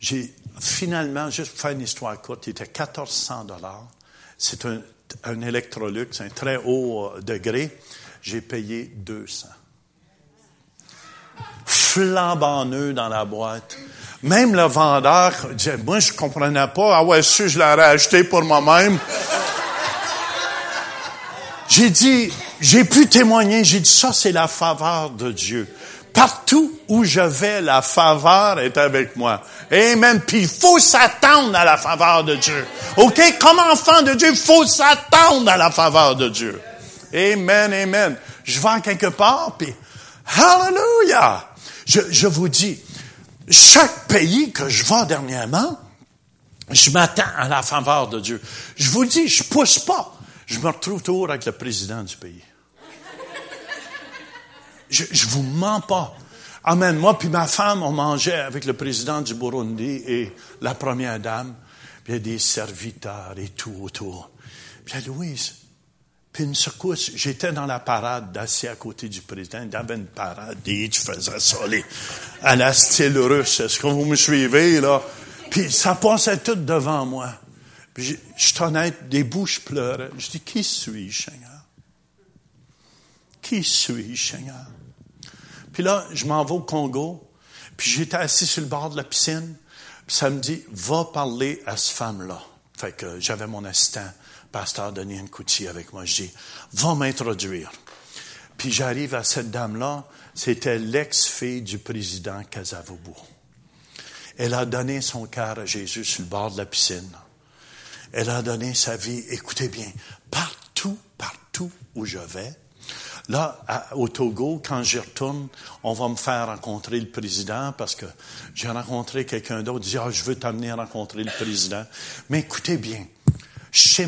j'ai finalement, juste pour faire une histoire courte, il était 1400 dollars. C'est un, un Electrolux, un très haut euh, degré. J'ai payé 200. Flambant neuf dans la boîte. Même le vendeur moi, je comprenais pas. Ah ouais, si, je l'aurais acheté pour moi-même. j'ai dit, j'ai pu témoigner, j'ai dit, ça, c'est la faveur de Dieu. Partout où je vais, la faveur est avec moi. Amen. Puis il faut s'attendre à la faveur de Dieu. OK? Comme enfant de Dieu, il faut s'attendre à la faveur de Dieu. Amen, amen. Je vais quelque part, puis Hallelujah! Je, vous dis, chaque pays que je vais dernièrement, je m'attends à la faveur de Dieu. Je vous dis, je pousse pas. Je me retrouve toujours avec le président du pays. Je, je vous mens pas. Amen. Moi puis ma femme, on mangeait avec le président du Burundi et la première dame. Puis des serviteurs et tout autour. Puis Louise. Puis une secousse, j'étais dans la parade, assis à côté du président. Il y avait une parade, et tu faisais ça, à la style russe. Est-ce que vous me suivez, là? Puis ça passait tout devant moi. Puis je, je suis honnête, des bouches pleuraient. Je dis, qui suis-je, Seigneur? Qui suis-je, Seigneur? Puis là, je m'en vais au Congo, puis j'étais assis sur le bord de la piscine, puis ça me dit, va parler à cette femme-là. Fait que j'avais mon assistant, pasteur Denis Nkouti, avec moi. Je dis, va m'introduire. Puis j'arrive à cette dame-là, c'était l'ex-fille du président Casavobo. Elle a donné son cœur à Jésus sur le bord de la piscine. Elle a donné sa vie, écoutez bien, partout, partout où je vais, Là, au Togo, quand j'y retourne, on va me faire rencontrer le président parce que j'ai rencontré quelqu'un d'autre, dit, ah, je veux t'amener rencontrer le président. Mais écoutez bien, je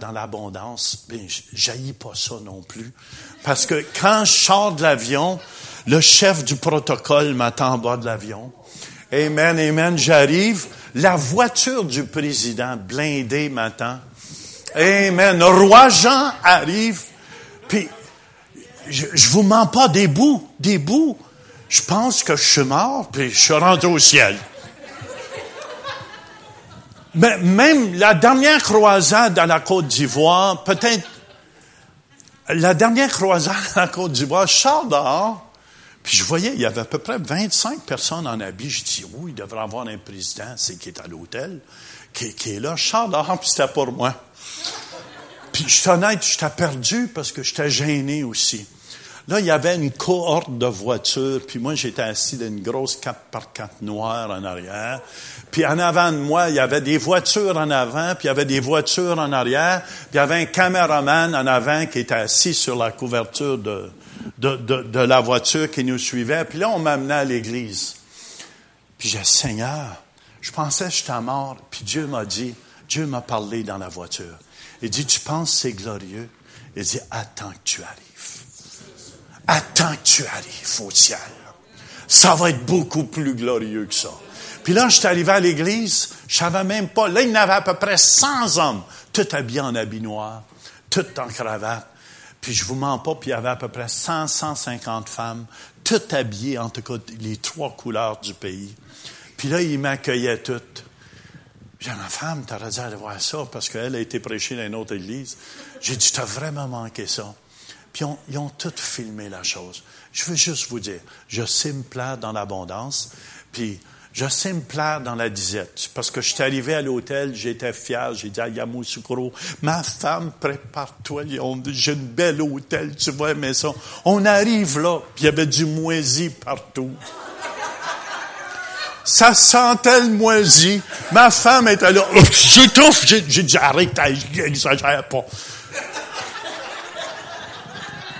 dans l'abondance, mais jaillis pas ça non plus. Parce que quand je sors de l'avion, le chef du protocole m'attend en bas de l'avion. Amen, amen, j'arrive. La voiture du président blindée m'attend. Amen. Roi Jean arrive. Puis je, je vous mens pas, des bouts, des bouts. Je pense que je suis mort, puis je suis rentré au ciel. Mais même la dernière croisade à la Côte d'Ivoire, peut-être, la dernière croisade à la Côte d'Ivoire, je sors dehors, puis je voyais, il y avait à peu près 25 personnes en habit. Je dis, oui, il devrait avoir un président, c'est qui est à l'hôtel, qui, est là. Je sors dehors, puis c'était pour moi. Puis je suis honnête, j'étais perdu parce que j'étais gêné aussi. Là, il y avait une cohorte de voitures, puis moi, j'étais assis dans une grosse 4x4 noire en arrière. Puis en avant de moi, il y avait des voitures en avant, puis il y avait des voitures en arrière, puis il y avait un caméraman en avant qui était assis sur la couverture de, de, de, de la voiture qui nous suivait. Puis là, on m'amenait à l'église. Puis j'ai Seigneur, je pensais que j'étais mort, puis Dieu m'a dit, Dieu m'a parlé dans la voiture. Il dit, tu penses c'est glorieux? Il dit, attends que tu arrives. Attends que tu arrives au ciel. Ça va être beaucoup plus glorieux que ça. Puis là, je suis arrivé à l'église, je savais même pas. Là, il y avait à peu près 100 hommes, tout habillés en habit noir, tout en cravate. Puis je vous mens pas, puis il y avait à peu près 100, 150 femmes, toutes habillées, en tout cas, les trois couleurs du pays. Puis là, ils m'accueillaient toutes. J'ai dit, ma femme, t'aurais dû aller voir ça, parce qu'elle a été prêchée dans une autre église. J'ai dit, t'as vraiment manqué ça. Puis ils ont toutes filmé la chose. Je veux juste vous dire, je sais me plaire dans l'abondance, puis je sais me plaire dans la disette. Parce que je suis arrivé à l'hôtel, j'étais fier, j'ai dit à Yamoussoukro, ma femme, prépare-toi, j'ai une belle hôtel, tu vois, mais ça. On arrive là, puis il y avait du moisi partout. Ça sentait le moisi. Ma femme était là, j'étouffe, j'ai dit, arrête, exagère pas.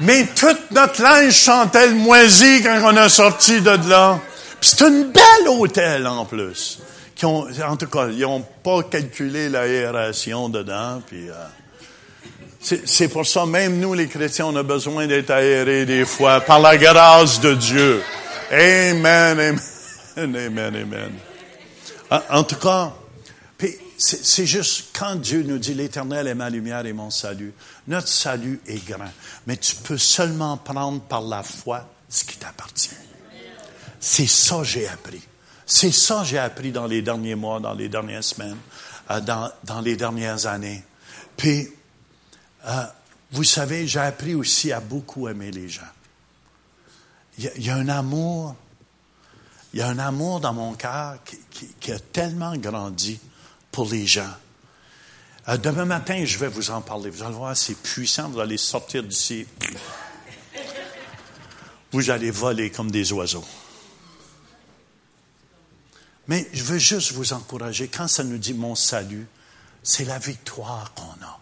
Mais toute notre linge chantait le moisi quand on a sorti de là. Puis c'est une belle hôtel en plus. Qui ont, en tout cas, ils n'ont pas calculé l'aération dedans. Puis euh, c'est pour ça, même nous les chrétiens, on a besoin d'être aérés des fois par la grâce de Dieu. Amen, amen, amen, amen. En, tout cas, c'est juste quand Dieu nous dit l'Éternel est ma lumière et mon salut. Notre salut est grand, mais tu peux seulement prendre par la foi ce qui t'appartient. C'est ça que j'ai appris. C'est ça que j'ai appris dans les derniers mois, dans les dernières semaines, euh, dans, les dernières années. Puis, euh, vous savez, j'ai appris aussi à beaucoup aimer les gens. Il y, a, un amour, il y a un amour dans mon cœur qui, a tellement grandi pour les gens. Euh, demain matin, je vais vous en parler. Vous allez voir, c'est puissant. Vous allez sortir d'ici. Vous allez voler comme des oiseaux. Mais je veux juste vous encourager, quand ça nous dit mon salut, c'est la victoire qu'on a.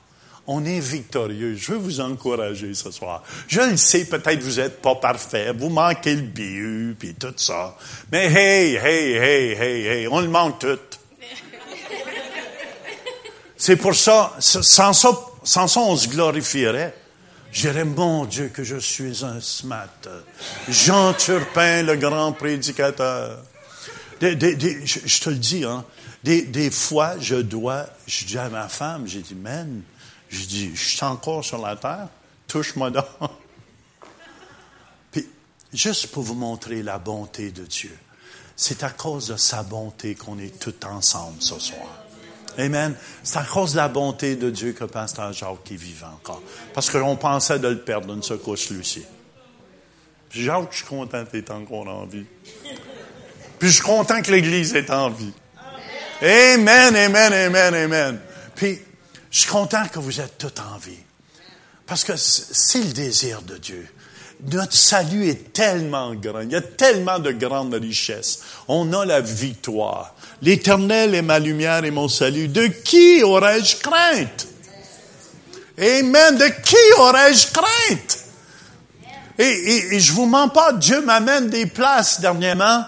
On est victorieux. Je veux vous encourager ce soir. Je le sais, peut-être vous n'êtes pas parfait, vous manquez le BU, puis tout ça. Mais hey, hey, hey, hey, hey, on le manque tout. C'est pour ça, sans ça, sans ça, on se glorifierait. Je dirais, mon Dieu, que je suis un smat. Jean Turpin, le grand prédicateur. Je, te le dis, hein, des, fois, je dois, je dis à ma femme, j'ai dit, man, je dis, je suis encore sur la terre, touche-moi donc. Puis, juste pour vous montrer la bonté de Dieu, c'est à cause de sa bonté qu'on est tous ensemble ce soir. Amen. C'est à cause de la bonté de Dieu que Pasteur Jacques est vivant encore. Parce qu'on pensait de le perdre d'une secousse, lui-ci. Jacques, je suis content d'être encore en vie. Puis je suis content que l'Église est en vie. Amen, amen, amen, amen. Puis je suis content que vous êtes tous en vie. Parce que c'est le désir de Dieu. Notre salut est tellement grand. Il y a tellement de grandes richesses. On a la victoire. L'Éternel est ma lumière et mon salut. De qui aurais-je crainte? Amen. De qui aurais-je crainte? Et, je vous mens pas, Dieu m'amène des places dernièrement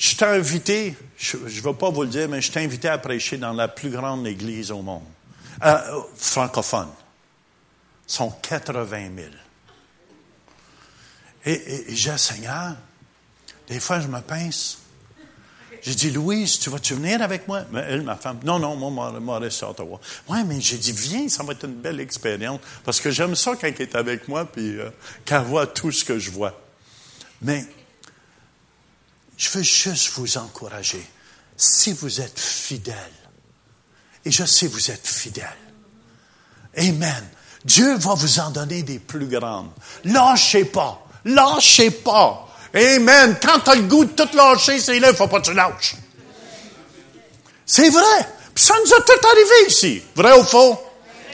je t'ai invité, je ne vais pas vous le dire, mais je t'ai invité à prêcher dans la plus grande église au monde, euh, francophone. Ils sont 80 000. Et, et, j'ai Seigneur, des fois je me pince. J'ai dit, Louise, tu vas-tu venir avec moi? Mais elle, ma femme, non, non, moi, moi, reste à Ottawa. Oui, mais j'ai dit, viens, ça va être une belle expérience. Parce que j'aime ça quand elle est avec moi, puis euh, qu'elle voit tout ce que je vois. Mais je veux juste vous encourager. Si vous êtes fidèle, et je sais vous êtes fidèle, Amen. Dieu va vous en donner des plus grandes. Lâchez pas. Lâchez pas. Amen. Quand tu as le goût de tout lâcher, c'est là, il faut pas que tu lâches. C'est vrai. Puis ça nous a tout arrivé ici. Vrai ou faux?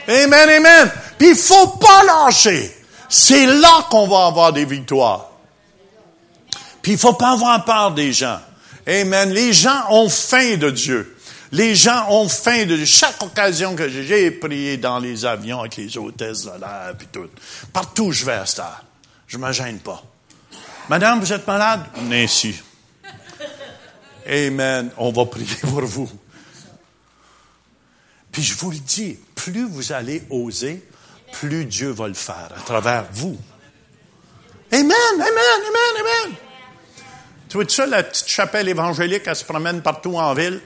Amen, amen. Puis il faut pas lâcher. C'est là qu'on va avoir des victoires. Puis il faut pas avoir peur des gens. Amen. Les gens ont faim de Dieu. Les gens ont faim de. Chaque occasion que j'ai, prié dans les avions avec les hôtesses de l'air tout. Partout où je vais à cette heure. Je me gêne pas. Madame, vous êtes malade? ici. Amen. On va prier pour vous. Puis je vous le dis, plus vous allez oser, plus Dieu va le faire à travers vous. Amen, amen, amen, amen. Tu vois ça, la petite chapelle évangélique, elle se promène partout en ville?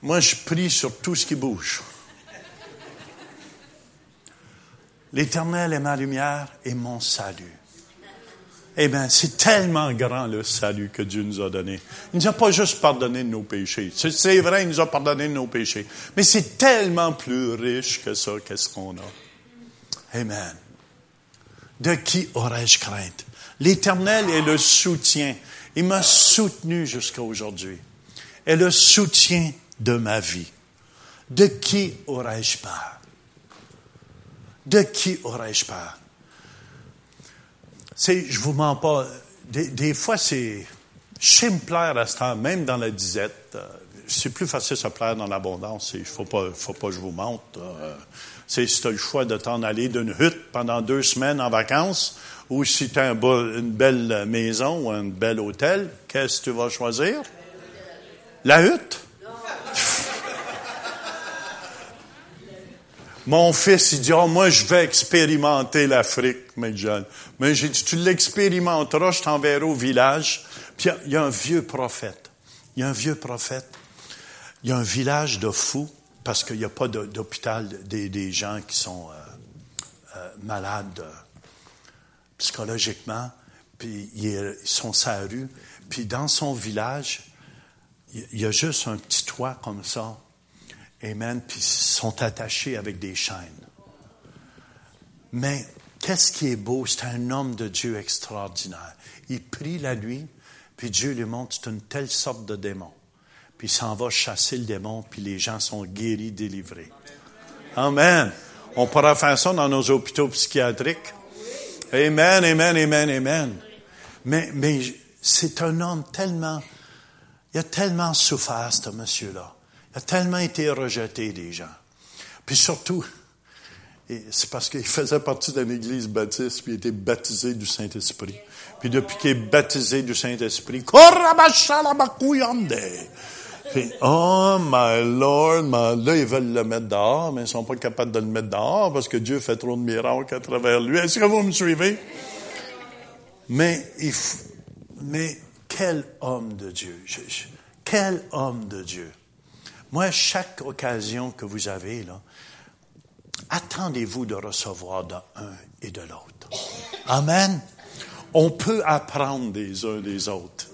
Moi, je prie sur tout ce qui bouge. L'Éternel est ma lumière et mon salut. Eh bien, c'est tellement grand le salut que Dieu nous a donné. Il nous a pas juste pardonné nos péchés. C'est vrai, il nous a pardonné nos péchés. Mais c'est tellement plus riche que ça, qu'est-ce qu'on a. Amen. De qui aurais-je crainte? L'Éternel est le soutien. Il m'a soutenu jusqu'à aujourd'hui. Et le soutien de ma vie. De qui aurais-je peur? De qui aurais-je peur? C'est, je vous mens pas, des, fois c'est, je me plaire à ce temps, même dans la disette. C'est plus facile de se plaire dans l'abondance. Il faut faut pas que je vous montre. Euh, c'est si tu as le choix de t'en aller d'une hutte pendant deux semaines en vacances, ou si tu as une belle maison ou un bel hôtel, qu'est-ce que tu vas choisir? La hutte? Mon fils, il dit, oh, moi, je vais expérimenter l'Afrique, mes jeunes. Mais j'ai dit, tu l'expérimenteras, je t'enverrai au village. Puis il y, a un vieux prophète. Il y a un vieux prophète. Il y a un village de fous, parce qu'il n'y a pas d'hôpital des, gens qui sont euh, euh, malades euh, psychologiquement. Puis ils sont sa rue. Puis dans son village, il y a juste un petit toit comme ça Amen. Puis sont attachés avec des chaînes. Mais qu'est-ce qui est beau? C'est un homme de Dieu extraordinaire. Il prie la nuit, puis Dieu lui montre c'est une telle sorte de démon. Puis il s'en va chasser le démon, puis les gens sont guéris, délivrés. Amen. On pourra faire ça dans nos hôpitaux psychiatriques. Amen, amen, amen, amen. Mais, mais c'est un homme tellement, il a tellement souffert, ce monsieur-là. Il a tellement été rejeté des gens. Puis surtout, c'est parce qu'il faisait partie d'une église baptiste, puis il était baptisé du Saint-Esprit. Puis depuis qu'il est baptisé du Saint-Esprit, oh my Lord, là, ils veulent le mettre dehors, mais ils sont pas capables de le mettre dehors parce que Dieu fait trop de miracles à travers lui. Est-ce que vous me suivez? Mais, il, mais quel homme de Dieu! quel homme de Dieu! Moi, chaque occasion que vous avez, là, attendez-vous de recevoir d'un et de l'autre. Amen. On peut apprendre des uns des autres.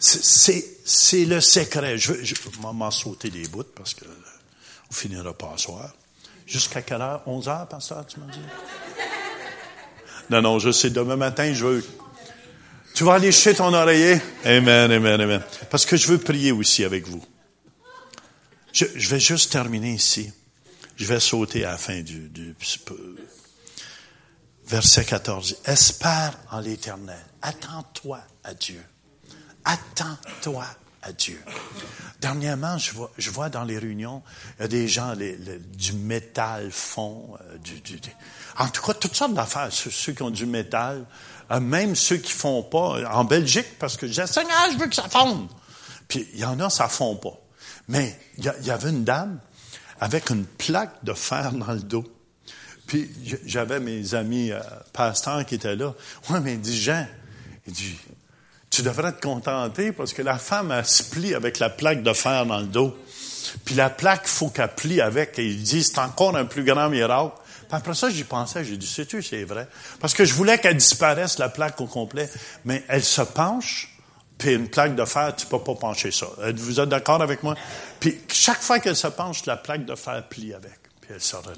C'est le secret. Je, je, vais m'en sauter des bouts parce que on finira pas à soir. Jusqu'à quelle heure? 11 heures, pasteur, tu m'as dit? Non, non, je sais, demain matin, je veux... Tu vas aller chez ton oreiller? Amen, amen, amen. Parce que je veux prier aussi avec vous. Je, vais juste terminer ici. Je vais sauter à la fin du, du verset 14. Espère en l'éternel. Attends-toi à Dieu. Attends-toi à Dieu. Dernièrement, je vois, je vois dans les réunions, il y a des gens, du métal fond, euh, du, du, en tout cas, toutes sortes d'affaires, ceux, qui ont du métal, euh, même ceux qui font pas, en Belgique, parce que je dis, Seigneur, je veux que ça fonde. Puis il y en a, ça fond pas. Mais il y, avait une dame avec une plaque de fer dans le dos. Puis j'avais mes amis euh, pasteurs qui étaient là. Ouais, mais il dit, Jean, il dit, tu devrais te contenter parce que la femme, a se plie avec la plaque de fer dans le dos. Puis la plaque, faut qu'elle plie avec. Et il dit, c'est encore un plus grand miracle. Puis après ça, j'y pensais, j'ai dit, sais-tu, c'est vrai? Parce que je voulais qu'elle disparaisse, la plaque au complet. Mais elle se penche, puis une plaque de fer, tu peux pas pencher ça. Vous êtes d'accord avec moi? Puis chaque fois qu'elle se penche, la plaque de fer plie avec, puis elle se relève.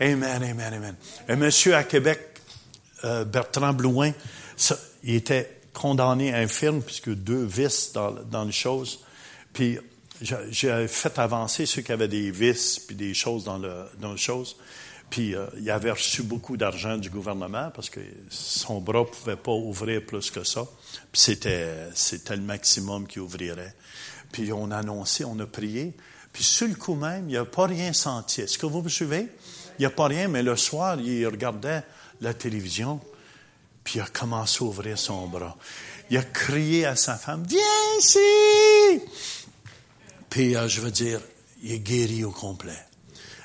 Amen, amen, amen. Un monsieur à Québec, euh, Bertrand Blouin, il était condamné infirme puisque deux vis dans, dans les choses. Puis j'ai fait avancer ceux qui avaient des vis puis des choses dans, le, dans les choses. Puis euh, il avait reçu beaucoup d'argent du gouvernement parce que son bras pouvait pas ouvrir plus que ça. Puis c'était c'était le maximum qu'il ouvrirait. Puis on a annoncé, on a prié. Puis sur le coup même, il n'a pas rien senti. Est-ce que vous me suivez? Il n'y a pas rien, mais le soir, il regardait la télévision, puis il a commencé à ouvrir son bras. Il a crié à sa femme, viens ici! Puis, euh, je veux dire, il est guéri au complet.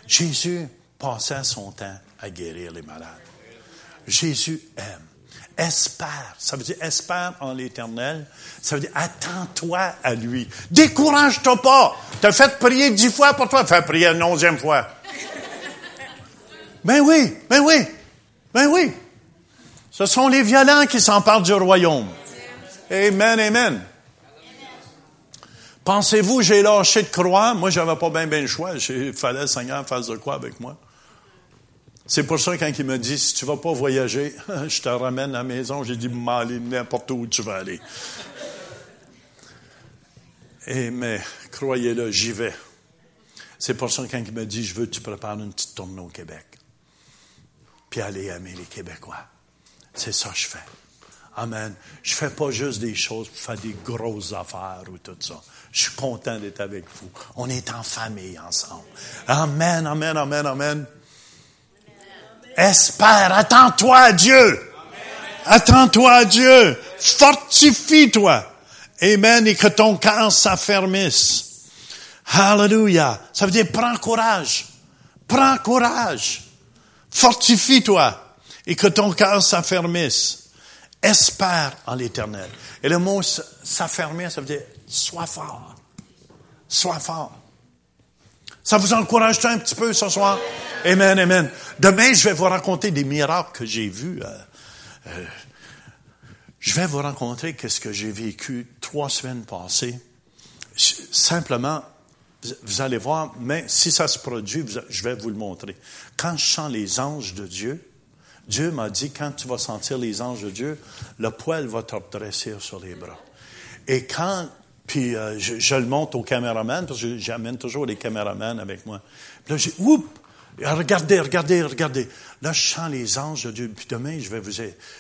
Jésus passait son temps à guérir les malades. Jésus aime. Espère. Ça veut dire espère en l'éternel. Ça veut dire attends-toi à lui. Décourage-toi pas. T'as fait prier dix fois pour toi. Fais prier une onzième fois. Ben oui, ben oui, ben oui. Ce sont les violents qui s'emparent du royaume. Amen, amen. Pensez-vous, j'ai lâché de croire? Moi, j'avais pas bien, bien le choix. Il fallait Seigneur fasse de quoi avec moi? C'est pour ça, quand il me dit, si tu vas pas voyager, je te ramène à la maison, j'ai dit, m'aller n'importe où tu vas aller. Et, mais, croyez-le, j'y vais. C'est pour ça, quand il me dit, je veux que tu prépares une petite tournée au Québec. Puis aller aimer les Québécois. C'est ça que je fais. Amen. Je fais pas juste des choses pour faire des grosses affaires ou tout ça. Je suis content d'être avec vous. On est en famille ensemble. Amen, amen, amen, amen. Espère, attends-toi à Dieu. Attends-toi à Dieu. Fortifie-toi. Amen. Et que ton cœur s'affermisse. Hallelujah. Ça veut dire prends courage. Prends courage. Fortifie-toi. Et que ton cœur s'affermisse. Espère en l'éternel. Et le mot s'affermir, ça veut dire sois fort. Sois fort. Ça vous encourage un petit peu ce soir? Amen, amen. Demain, je vais vous raconter des miracles que j'ai vus. Euh, euh, je vais vous raconter qu'est-ce que j'ai vécu trois semaines passées. Simplement, vous allez voir, mais si ça se produit, je vais vous le montrer. Quand je sens les anges de Dieu, Dieu m'a dit, quand tu vas sentir les anges de Dieu, le poil va te redresser sur les bras. Et quand puis euh, je, le montre au caméraman, parce que j'amène toujours les caméramans avec moi. Puis là, j'ai, oups, regardez, regardez, regardez. Là, je sens les anges de Dieu. Puis demain, je vais vous,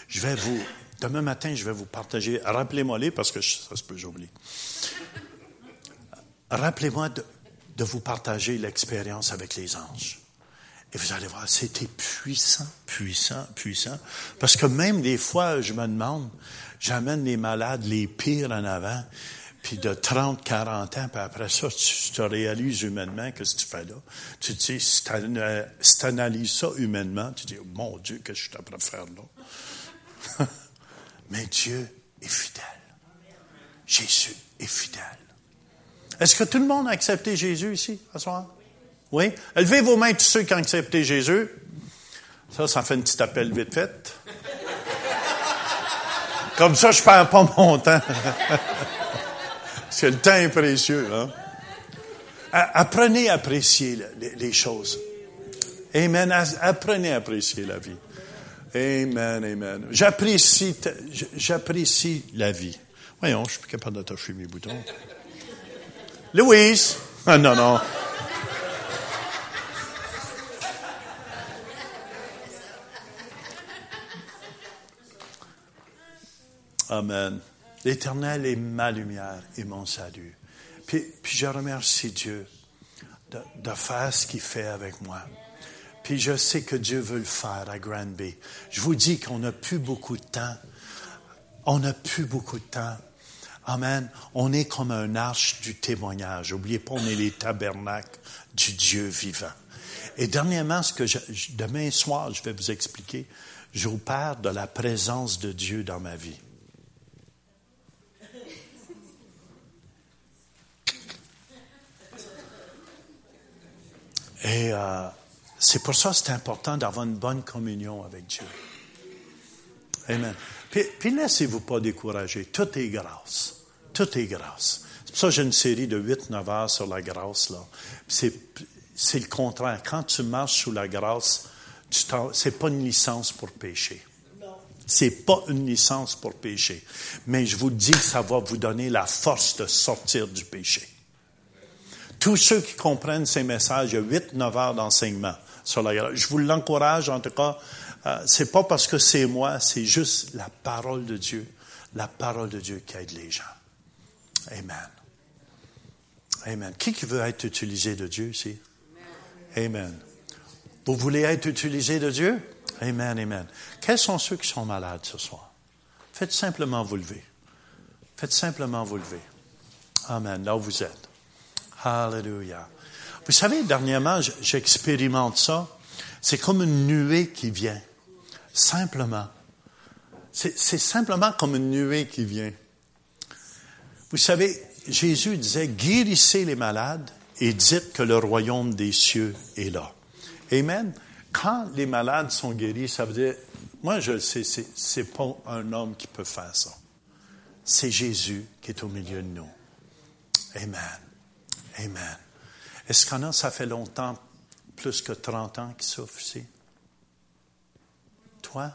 je vais vous, demain matin, je vais vous partager. Rappelez-moi les, parce que ça se peut, j'oublie. Rappelez-moi de, de vous partager l'expérience avec les anges. Et vous allez voir, c'était puissant, puissant, puissant. Parce que même des fois, je me demande, j'amène les malades les pires en avant puis de 30, 40 ans, puis après ça, tu te réalises humainement que ce que tu fais là. Tu te dis, si tu analyses ça humainement, tu te dis, mon Dieu, que je suis à faire là? Mais Dieu est fidèle. Jésus est fidèle. Est-ce que tout le monde a accepté Jésus ici, ce soir? Oui? Levez vos mains tous ceux qui ont accepté Jésus. Ça, ça fait un petit appel vite fait. Comme ça, je perds pas mon temps. Le temps est précieux. Hein? Apprenez à apprécier les choses. Amen. Apprenez à apprécier la vie. Amen, amen. J'apprécie, j'apprécie la vie. Voyons, je suis plus capable d'attacher mes boutons. Louise. Ah, non, non. Amen. L'Éternel est ma lumière et mon salut. Puis, puis je remercie Dieu de, de faire ce qu'il fait avec moi. Puis je sais que Dieu veut le faire à Granby. Je vous dis qu'on n'a plus beaucoup de temps. On n'a plus beaucoup de temps. Amen. On est comme un arche du témoignage. N'oubliez pas, on est les tabernacles du Dieu vivant. Et dernièrement, ce que je, demain soir, je vais vous expliquer, parle de la présence de Dieu dans ma vie. Et euh, c'est pour ça que c'est important d'avoir une bonne communion avec Dieu. Amen. Puis, puis laissez-vous pas décourager. Tout est grâce. Tout est grâce. C'est pour ça que j'ai une série de 8-9 heures sur la grâce. là. C'est, le contraire. Quand tu marches sous la grâce, tu c'est pas une licence pour pécher. C'est pas une licence pour pécher. Mais je vous dis que ça va vous donner la force de sortir du péché. Tous ceux qui comprennent ces messages, il y a 8-9 heures d'enseignement sur la grâce. Je vous l'encourage, en tout cas. Euh, c'est pas parce que c'est moi, c'est juste la parole de Dieu. La parole de Dieu qui aide les gens. Amen. Amen. Qui qui veut être utilisé de Dieu ici? Amen. Vous voulez être utilisé de Dieu? Amen, amen. Quels sont ceux qui sont malades ce soir? Faites simplement vous lever. Faites simplement vous lever. Amen. Là où vous êtes. Hallelujah. Vous savez, dernièrement, j'expérimente ça. C'est comme une nuée qui vient. Simplement. C'est simplement comme une nuée qui vient. Vous savez, Jésus disait, guérissez les malades et dites que le royaume des cieux est là. Amen. Quand les malades sont guéris, ça veut dire, moi je le sais, c'est pas un homme qui peut faire ça. C'est Jésus qui est au milieu de nous. Amen. Amen. Est-ce qu'on a, ça fait longtemps, plus que 30 ans, qui souffre ici? Toi?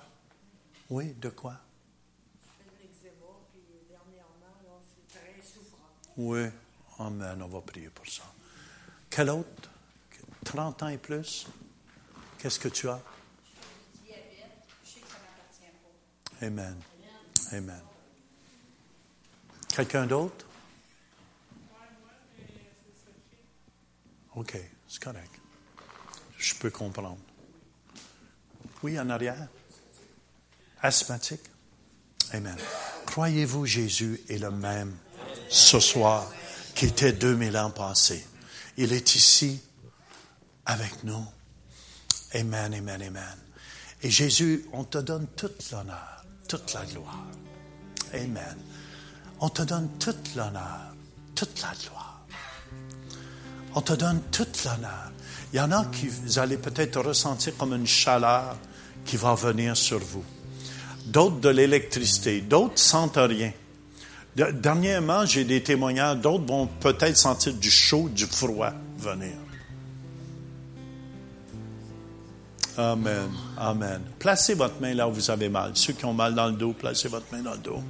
Oui, de quoi? Oui, Amen, on va prier pour ça. Quel autre? 30 ans et plus? Qu'est-ce que tu as? Amen. Amen. Quelqu'un d'autre? OK, c'est correct. Je peux comprendre. Oui, en arrière. Asthmatique. Amen. Croyez-vous Jésus est le même ce soir qui était 2000 ans passés? Il est ici avec nous. Amen, amen, amen. Et Jésus, on te donne toute l'honneur, toute la gloire. Amen. On te donne toute l'honneur, toute la gloire. On te donne toute l'honneur. Il y en a qui vous allez peut-être ressentir comme une chaleur qui va venir sur vous. D'autres de l'électricité, d'autres sentent rien. Dernièrement, j'ai des témoignages, d'autres vont peut-être sentir du chaud, du froid venir. Amen. Amen. Placez votre main là où vous avez mal. Ceux qui ont mal dans le dos, placez votre main dans le dos.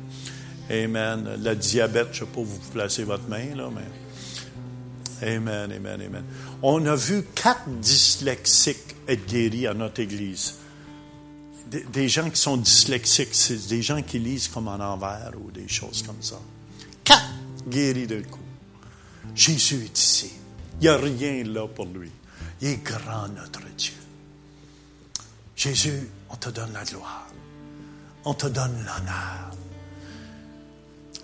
Amen. Le diabète, je ne sais pas où vous placez votre main, là, mais. Amen, amen, amen. On a vu quatre dyslexiques être guéris à notre Église. Des, gens qui sont dyslexiques, c'est des gens qui lisent comme en envers ou des choses comme ça. Quatre guéris d'un coup. Jésus est ici. Il n'y a rien là pour lui. Il est grand, notre Dieu. Jésus, on te donne la gloire. On te donne l'honneur.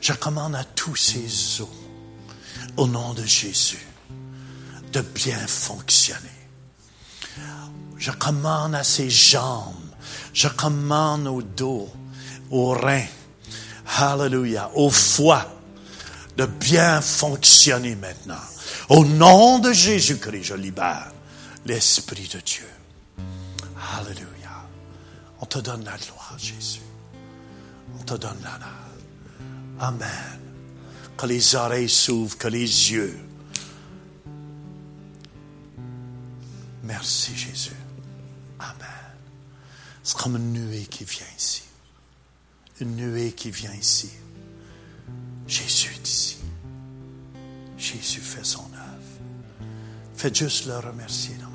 Je commande à tous ces os, au nom de Jésus, de bien fonctionner. Je commande à ces jambes, je commande au dos, aux reins, hallelujah, au foie, de bien fonctionner maintenant. Au nom de Jésus-Christ, je libère l'Esprit de Dieu. Alléluia. On te donne la gloire, Jésus. On te donne l'honneur. Amen. Que les oreilles s'ouvrent, que les yeux. Merci, Jésus. Amen. C'est comme une nuée qui vient ici. Une nuée qui vient ici. Jésus est ici. Jésus fait son œuvre. Faites juste le remercier dans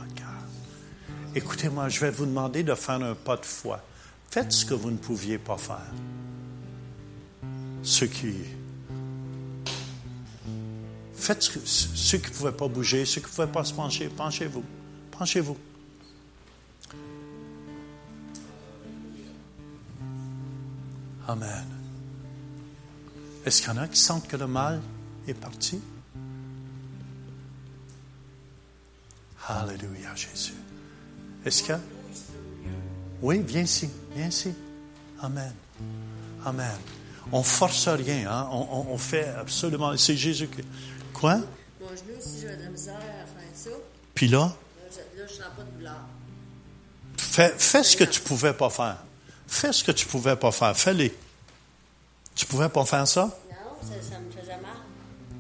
Écoutez-moi, je vais vous demander de faire un pas de foi. Faites ce que vous ne pouviez pas faire. Ce qui. Faites ce, ceux qui ne pouvaient pas bouger, ceux qui ne pouvaient pas se pencher, penchez-vous. Penchez-vous. Amen. Est-ce qu'il y en a qui sentent que le mal est parti? Alléluia, Jésus. Est-ce que. Oui, viens ici, viens ici. Amen. Amen. On force rien, hein? on, fait absolument. C'est Jésus qui. Quoi? Mon genou, si j'ai de la misère à faire ça. Puis là? Là, je ne sens pas de douleur. Fais, fais ce que tu ne pouvais pas faire. Fais ce que tu ne pouvais pas faire. Fais-les. Tu ne pouvais pas faire ça? Non, ça, ça me faisait mal.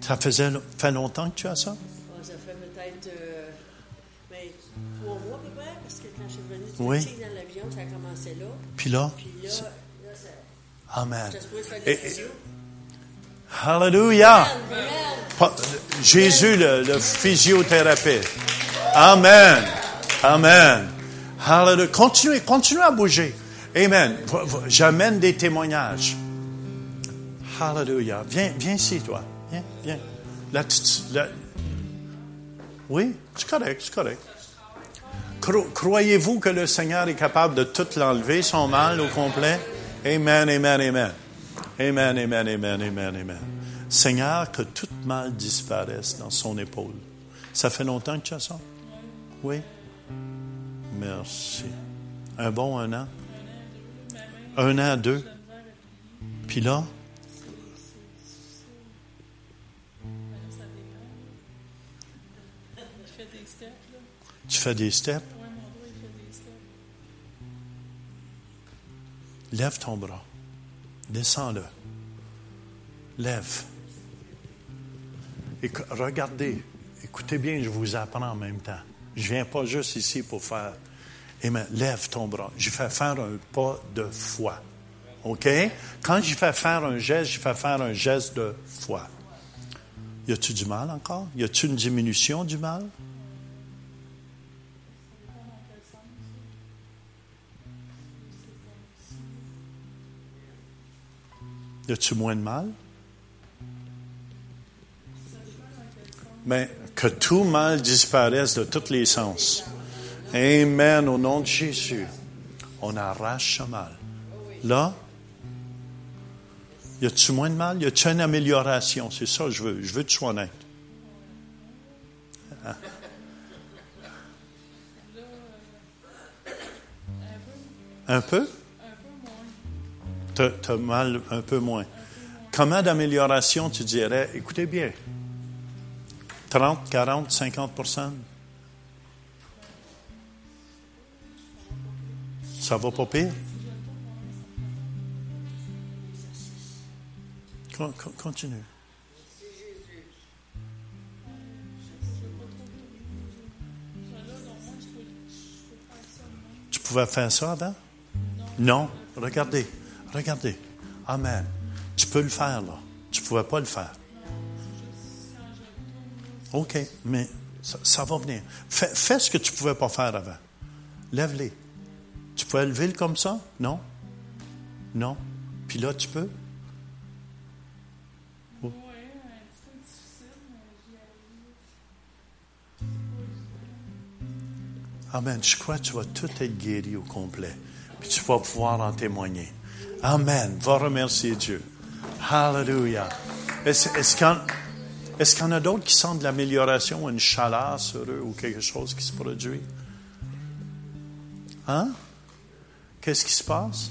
Ça faisait, fait longtemps que tu as ça? ça fait peut-être. Euh, ben, trois mois peu près, parce que quand je suis venue Oui. dans l'avion, ça a commencé là. Puis là? Puis là, là, ça. Amen. Supposé faire Et- des physio. Hallelujah. Jésus, le, le physiothérapeute. Amen. Amen. Hallelujah. Continuez, continuez à bouger. Amen. J'amène des témoignages. Hallelujah. Viens, viens ici, toi. Viens, viens. Là- Oui, c'est correct, c'est correct. Cro- Croyez-vous que le Seigneur est capable de tout l'enlever, son mal au complet? Amen, amen, amen. Amen, amen, amen, amen, amen. Seigneur, que tout mal disparaisse dans son épaule. Ça fait longtemps que tu as ça? Oui? Merci. Un bon un an? Un an, deux? Puis là? Tu fais des steps? Lève ton bras. Descends-le. Lève. Et regardez, écoutez bien, je vous apprends en même temps. Je viens pas juste ici pour faire. Et mais lève ton bras. Je fais faire un pas de foi. OK? Quand je fais faire un geste, je fais faire un geste de foi. Y a-tu du mal encore? Y a-tu une diminution du mal? Y a-tu moins de mal? Mais que tout mal disparaisse de tous les sens. Amen. Au nom de Jésus, on arrache ce mal. Là, y a-tu moins de mal? Y a-tu une amélioration? C'est ça je veux. Je veux que tu sois honnête. Hein? Un peu? Tu as mal un peu moins. Comment d'amélioration tu dirais? Écoutez bien. 30, 40, 50% Ça va pas pire? Continue. Tu pouvais faire ça avant? Non. Regardez. Regardez. Amen. Tu peux le faire, là. Tu ne pouvais pas le faire. OK, mais ça, va venir. Fais, ce que tu ne pouvais pas faire avant. Lève-les. Tu pouvais lever comme ça? Non? Non? Puis là, tu peux? Oh. Amen. Je crois que tu vas tout être guéri au complet. Puis tu vas pouvoir en témoigner. Amen. Va remercier Dieu. Hallelujah. Est-ce qu'il y en a d'autres qui sentent de l'amélioration, une chaleur sur eux ou quelque chose qui se produit? Hein? Qu'est-ce qui se passe?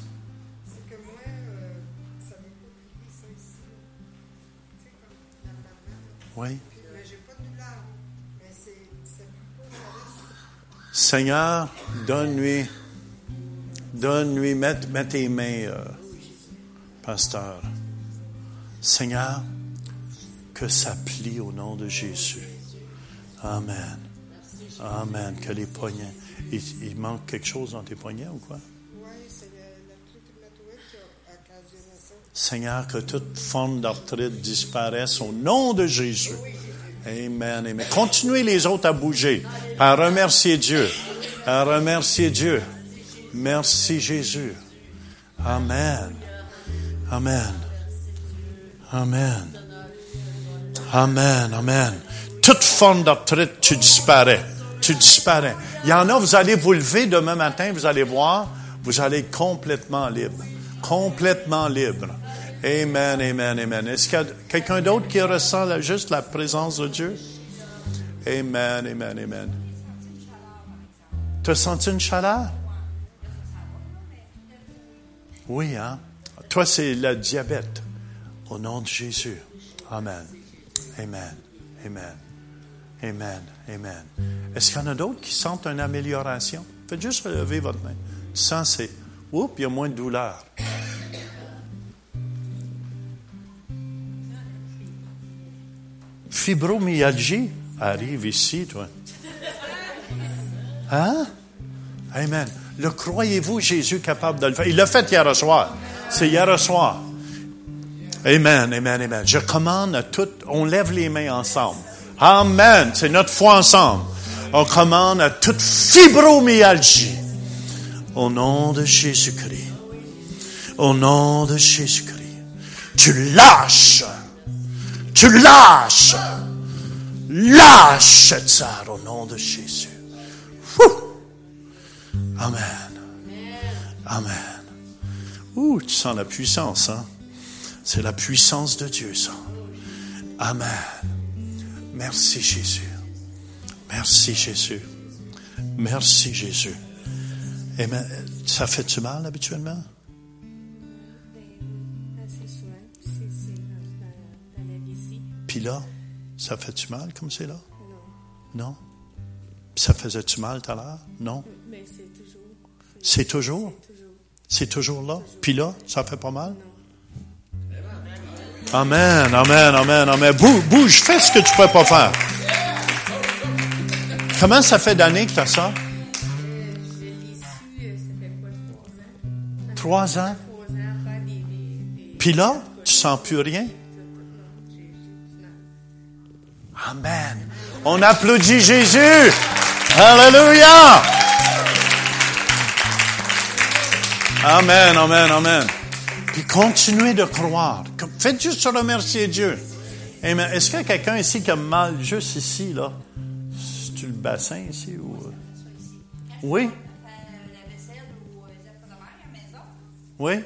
C'est que moi, euh, ça me ça ici. Tu sais, comme normalement. Oui. Mais j'ai pas de douleur. Mais c'est, ça Seigneur, donne-lui, donne-lui, mets, mets tes mains. Euh, pasteur. Seigneur, que ça plie au nom de Jésus. Amen. Amen. Que les poignets. Il, manque quelque chose dans tes poignets ou quoi? Seigneur, que toute forme d'arthrite disparaisse au nom de Jésus. Amen, amen. Continuez les autres à bouger, à remercier Dieu, à remercier Dieu. Merci Jésus. Amen. Amen. Amen. Amen. Amen. Toute forme d'arthrite, tu disparais. Tu disparais. Il y en a, vous allez vous lever demain matin, vous allez voir, vous allez complètement libre. Complètement libre. Amen, amen, amen. Est-ce qu'il y a quelqu'un d'autre qui ressent juste la présence de Dieu? Amen, amen, amen. Tu as senti une chaleur? Oui, hein? Toi, c'est le diabète. Au nom de Jésus. Amen. Amen. Amen. Amen. Amen. Est-ce qu'il y en a d'autres qui sentent une amélioration? Faites juste lever votre main. Sans oups, il y a moins de douleur. Fibromyalgie arrive ici, toi. Hein? Amen. Le croyez-vous Jésus capable de le faire? Il l'a fait hier soir. C'est hier soir. Amen, amen, amen. Je commande à tout, on lève les mains ensemble. Amen. C'est notre foi ensemble. On commande à toute fibromyalgie. Au nom de Jésus-Christ. Au nom de Jésus-Christ. Tu lâches. Tu lâches. Lâche ça au nom de Jésus. Amen. Amen. Ouh, tu sens la puissance, hein? C'est la puissance de Dieu, ça. Amen. Merci Jésus. Merci Jésus. Merci Jésus. Et mais, ça fait-tu mal habituellement? Ben. Puis là, ça fait-tu mal comme c'est là? Non. Ça faisait-tu mal tout à l'heure? Non? Mais c'est toujours. C'est toujours? C'est toujours. Là? Puis là, ça fait pas mal? Amen, amen, amen, amen. Bouge, bouge, fais ce que tu peux pas faire. Comment ça fait d'années que tu as ça? Trois ans? Puis là, tu sens plus rien? Amen. On applaudit Jésus. Alléluia. Amen, amen, amen. Puis continuez de croire. Faites juste remercier Dieu. Amen. Est-ce qu'il y a quelqu'un ici qui a mal juste ici, là? C'est-tu le bassin ici ou... euh? Oui? la vaisselle ou les affaires de mer à la maison. Oui?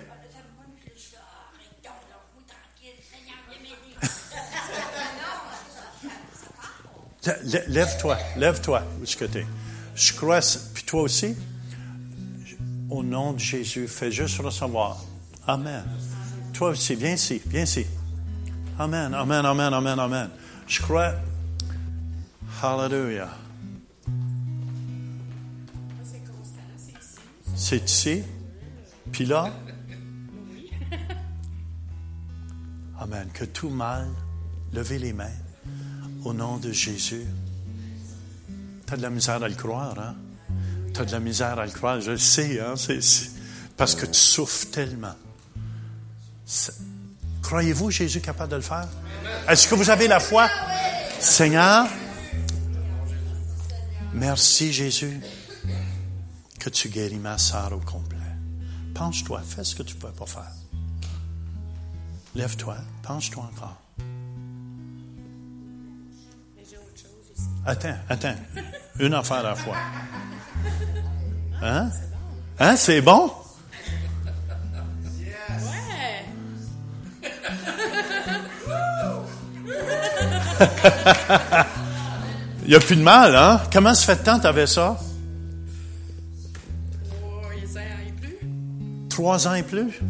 Lève-toi, lève-toi, où est-ce que t'es? Je crois, puis toi aussi, au nom de Jésus, fais juste recevoir. Amen. Toi aussi, viens ici, viens ici. Amen, amen, amen, amen, amen. Je crois, hallelujah. C'est ici? Puis là, Amen. Que tout mal, levez les mains au nom de Jésus. Tu as de la misère à le croire, hein? Tu as de la misère à le croire, je le sais, hein? C'est, parce que tu souffres tellement. Croyez-vous Jésus capable de le faire? Est-ce que vous avez la foi? Seigneur, merci Jésus que tu guéris ma sœur au complet. Penche-toi, fais ce que tu ne peux pas faire. Lève-toi, penche-toi encore. Attends, attends. Une affaire à la fois. Hein? Hein, c'est bon? Ouais! Il n'y a plus de mal, hein? Comment ça fait temps que tu avais ça? Il sert et plus. Trois ans et plus?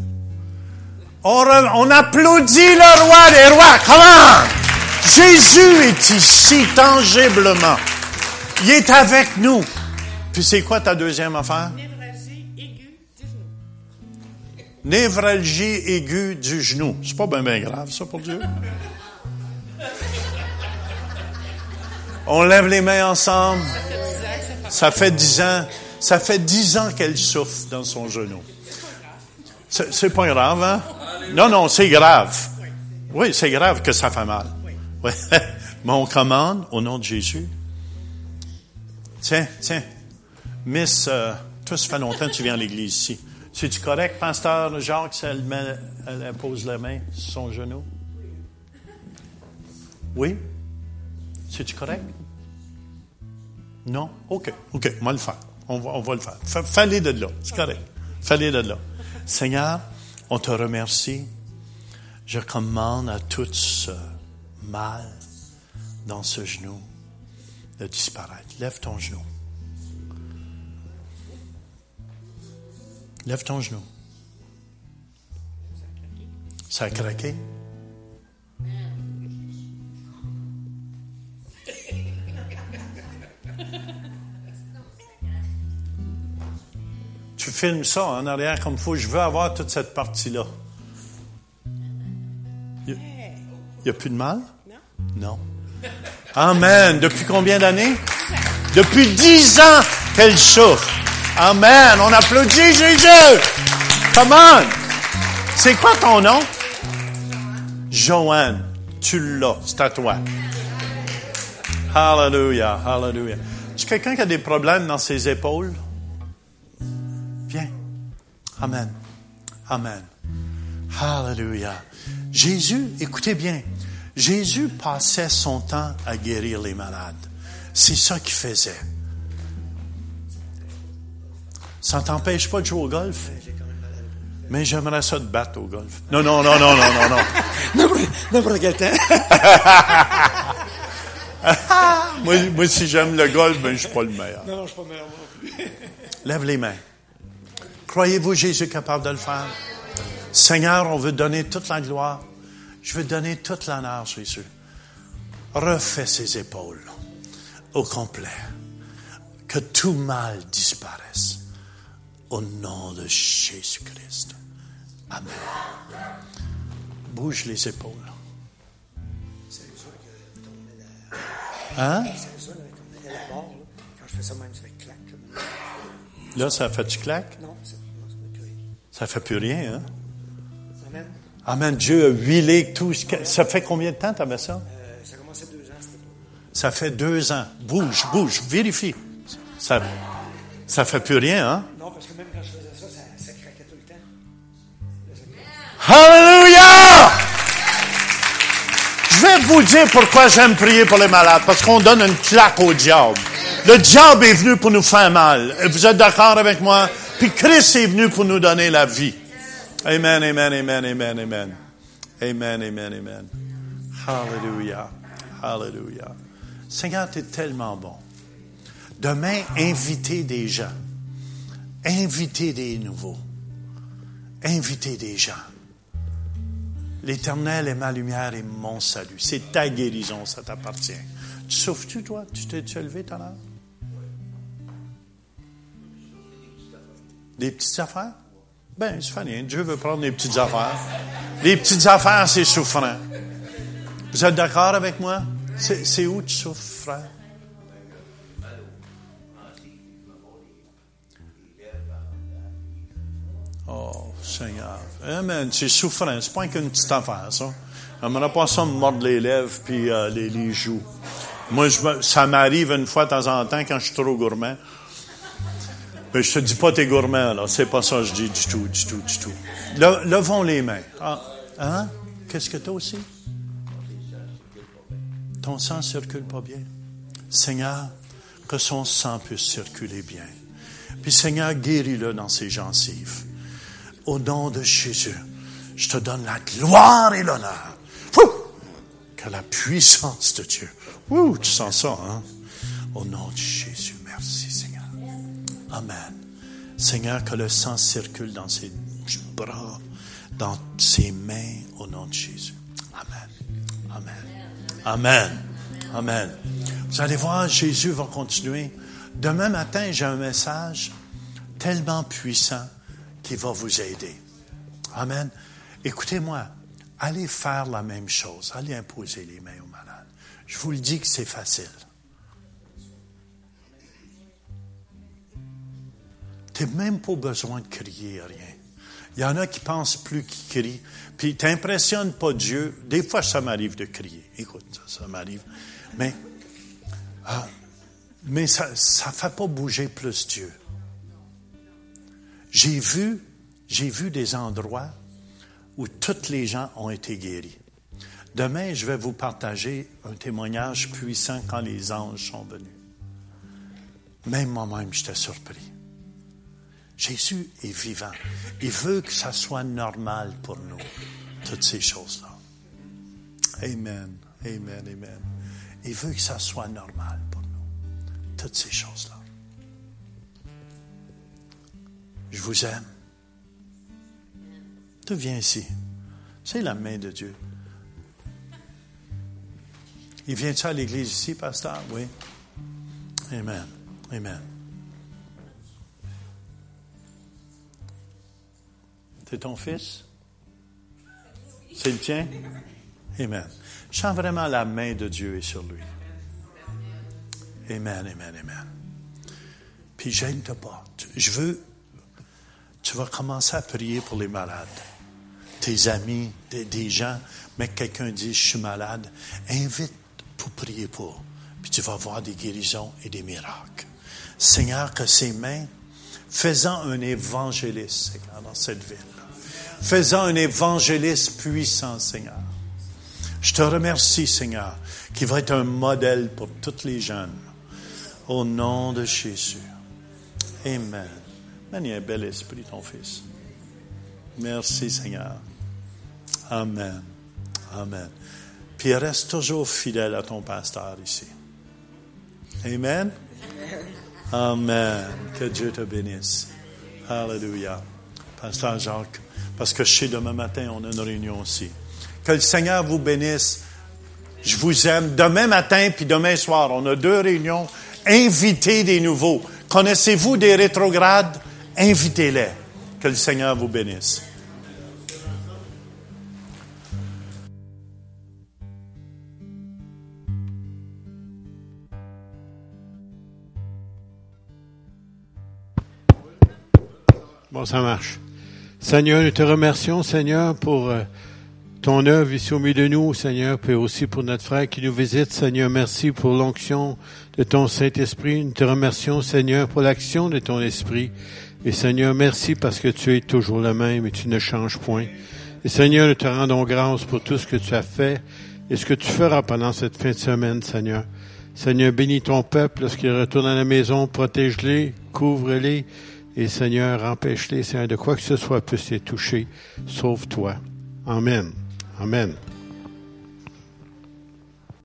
On, re- on applaudit le roi des rois. Comment? Jésus est ici tangiblement. Il est avec nous. Puis c'est quoi ta deuxième affaire? Névralgie aiguë du genou. Névralgie aiguë du genou. C'est pas bien ben grave, ça, pour Dieu. On lève les mains ensemble. Ça fait 10 ans ça fait dix ans. Ça fait dix ans qu'elle souffre dans son genou. C'est c'est pas grave, hein? Non, non, c'est grave. Oui, c'est grave que ça fait mal. Oui. Mais on commande au nom de Jésus. Tiens, tiens. Miss, euh, toi, ça fait longtemps que tu viens à l'église ici. C'est-tu correct, pasteur Jacques, elle, met, elle, pose la main sur son genou? Oui? C'est-tu correct? Non? OK. OK, on va le faire. On va, on va le faire. Fa- Fallait de là. C'est correct. Fallait de là. Seigneur, on te remercie. Je commande à tout ce mal dans ce genou de disparaître. Lève ton genou. Lève ton genou. Ça a craqué? Tu filmes ça en arrière comme il faut. Je veux avoir toute cette partie-là. Il n'y a, plus de mal? Non? Non. Amen. Depuis combien d'années? Depuis dix ans qu'elle souffre. Amen. On applaudit Jésus. Come on. C'est quoi ton nom? Joanne. Tu l'as. C'est à toi. Hallelujah. Hallelujah. Est-ce quelqu'un qui a des problèmes dans ses épaules? Viens. Amen. Amen. Hallelujah. Jésus, écoutez bien, Jésus passait son temps à guérir les malades. C'est ça qu'il faisait. Ça t'empêche pas de jouer au golf? Mais j'aimerais ça te battre au golf. Non, non, non, non, non, non, non. N'importe quel temps. moi, moi, si j'aime le golf, ben, je suis pas le meilleur. Non, non, je suis pas meilleur non plus. Lève les mains. Croyez-vous Jésus capable de le faire? Seigneur, on veut donner toute la gloire. Je veux donner toute l'honneur, Jésus. Refais ses épaules au complet. Que tout mal disparaisse. Au nom de Jésus-Christ. Amen. Bouge les épaules. Hein? là, ça fait du claque? Non, Ça fait plus rien, hein? Amen. Amen. Dieu a huilé tout ce que... Ça fait combien de temps t'avais ça? Euh, ça deux ans, c'était. Ça fait deux ans. Bouge, bouge, vérifie. Ça, ça fait plus rien, hein? Alléluia! Je vais vous dire pourquoi j'aime prier pour les malades. Parce qu'on donne une claque au diable. Le diable est venu pour nous faire mal. Vous êtes d'accord avec moi? Puis Christ est venu pour nous donner la vie. Amen, amen, amen, amen, amen. Amen, amen, amen. Hallelujah. Hallelujah. Seigneur, tu es tellement bon. Demain, invitez des gens. Invitez des nouveaux. Invitez des gens. L'Éternel est ma lumière et mon salut. C'est ta guérison, ça t'appartient. Tu souffres-tu, toi? Tu t'es levé tout à? Des petites affaires? Ben, c'est rien. Dieu veut prendre des petites affaires. Les petites affaires, c'est souffrant. Vous êtes d'accord avec moi? C'est où tu souffres? Oh, Seigneur. Amen. C'est souffrant. C'est pas qu'une petite affaire, ça. J'aimerais pas ça me mordre les lèvres puis euh, les, les joues. Moi, ça m'arrive une fois de temps en temps quand je suis trop gourmand. Mais je te dis pas t'es gourmand, là. C'est pas ça que je dis du tout, du tout, du tout. Le- levons les mains. Ah, hein? Qu'est-ce que t'as aussi? Ton sang circule pas bien. Seigneur, que son sang puisse circuler bien. Puis Seigneur, guéris-le dans ses gencives. Au nom de Jésus, je te donne la gloire et l'honneur. Que la puissance de Dieu. Ouh, tu sens ça, hein? Au nom de Jésus, merci Seigneur. Amen. Seigneur, que le sang circule dans ses bras, dans ses mains, au nom de Jésus. Amen. Amen. Amen. Amen. Vous allez voir, Jésus va continuer. Demain matin, j'ai un message tellement puissant qui va vous aider. Amen. Écoutez-moi, allez faire la même chose. Allez imposer les mains aux malades. Je vous le dis que c'est facile. Tu n'as même pas besoin de crier rien. Il y en a qui pensent plus qu'ils crient. Puis tu n'impressionnes pas Dieu. Des fois, ça m'arrive de crier. Écoute, ça, ça m'arrive. Mais, ah, mais ça ne fait pas bouger plus Dieu. J'ai vu, j'ai vu des endroits où toutes les gens ont été guéris. Demain, je vais vous partager un témoignage puissant quand les anges sont venus. Même moi-même, j'étais surpris. Jésus est vivant. Il veut que ça soit normal pour nous, toutes ces choses-là. Amen, amen, amen. Il veut que ça soit normal pour nous, toutes ces choses-là. Je vous aime. Tu viens ici? C'est la main de Dieu. Il vient-tu à l'église ici, pasteur? Oui. Amen. Amen. C'est ton fils? C'est le tien? Amen. Je vraiment la main de Dieu est sur lui. Amen, amen, amen. Puis gêne-toi pas. Je veux, tu vas commencer à prier pour les malades. Tes amis, des, gens, mais que quelqu'un dit je suis malade, invite pour prier pour. Puis tu vas voir des guérisons et des miracles. Seigneur, que ces mains, faisant un évangéliste, Seigneur, dans cette ville. Faisant un évangéliste puissant, Seigneur. Je te remercie, Seigneur, qui va être un modèle pour tous les jeunes. Au nom de Jésus. Amen. A un bel esprit, ton fils. Merci, Seigneur. Amen. Amen. Puis reste toujours fidèle à ton pasteur ici. Amen? Amen. Que Dieu te bénisse. Alléluia. Pasteur Jacques, parce que sais demain matin, on a une réunion aussi. Que le Seigneur vous bénisse. Je vous aime. Demain matin puis demain soir, on a deux réunions. Invitez des nouveaux. Connaissez-vous des rétrogrades? Invitez-les. Que le Seigneur vous bénisse. Bon, ça marche. Seigneur, nous te remercions, Seigneur, pour euh, ton œuvre ici au milieu de nous, Seigneur, puis aussi pour notre frère qui nous visite. Seigneur, merci pour l'onction de ton Saint-Esprit. Nous te remercions, Seigneur, pour l'action de ton Esprit. Et Seigneur, merci parce que tu es toujours le même et tu ne changes point. Et Seigneur, nous te rendons grâce pour tout ce que tu as fait et ce que tu feras pendant cette fin de semaine, Seigneur. Seigneur, bénis ton peuple lorsqu'il retourne à la maison, protège-les, couvre-les, et Seigneur, empêche-les, Seigneur, de quoi que ce soit puisse les toucher. Sauve-toi. Amen. Amen.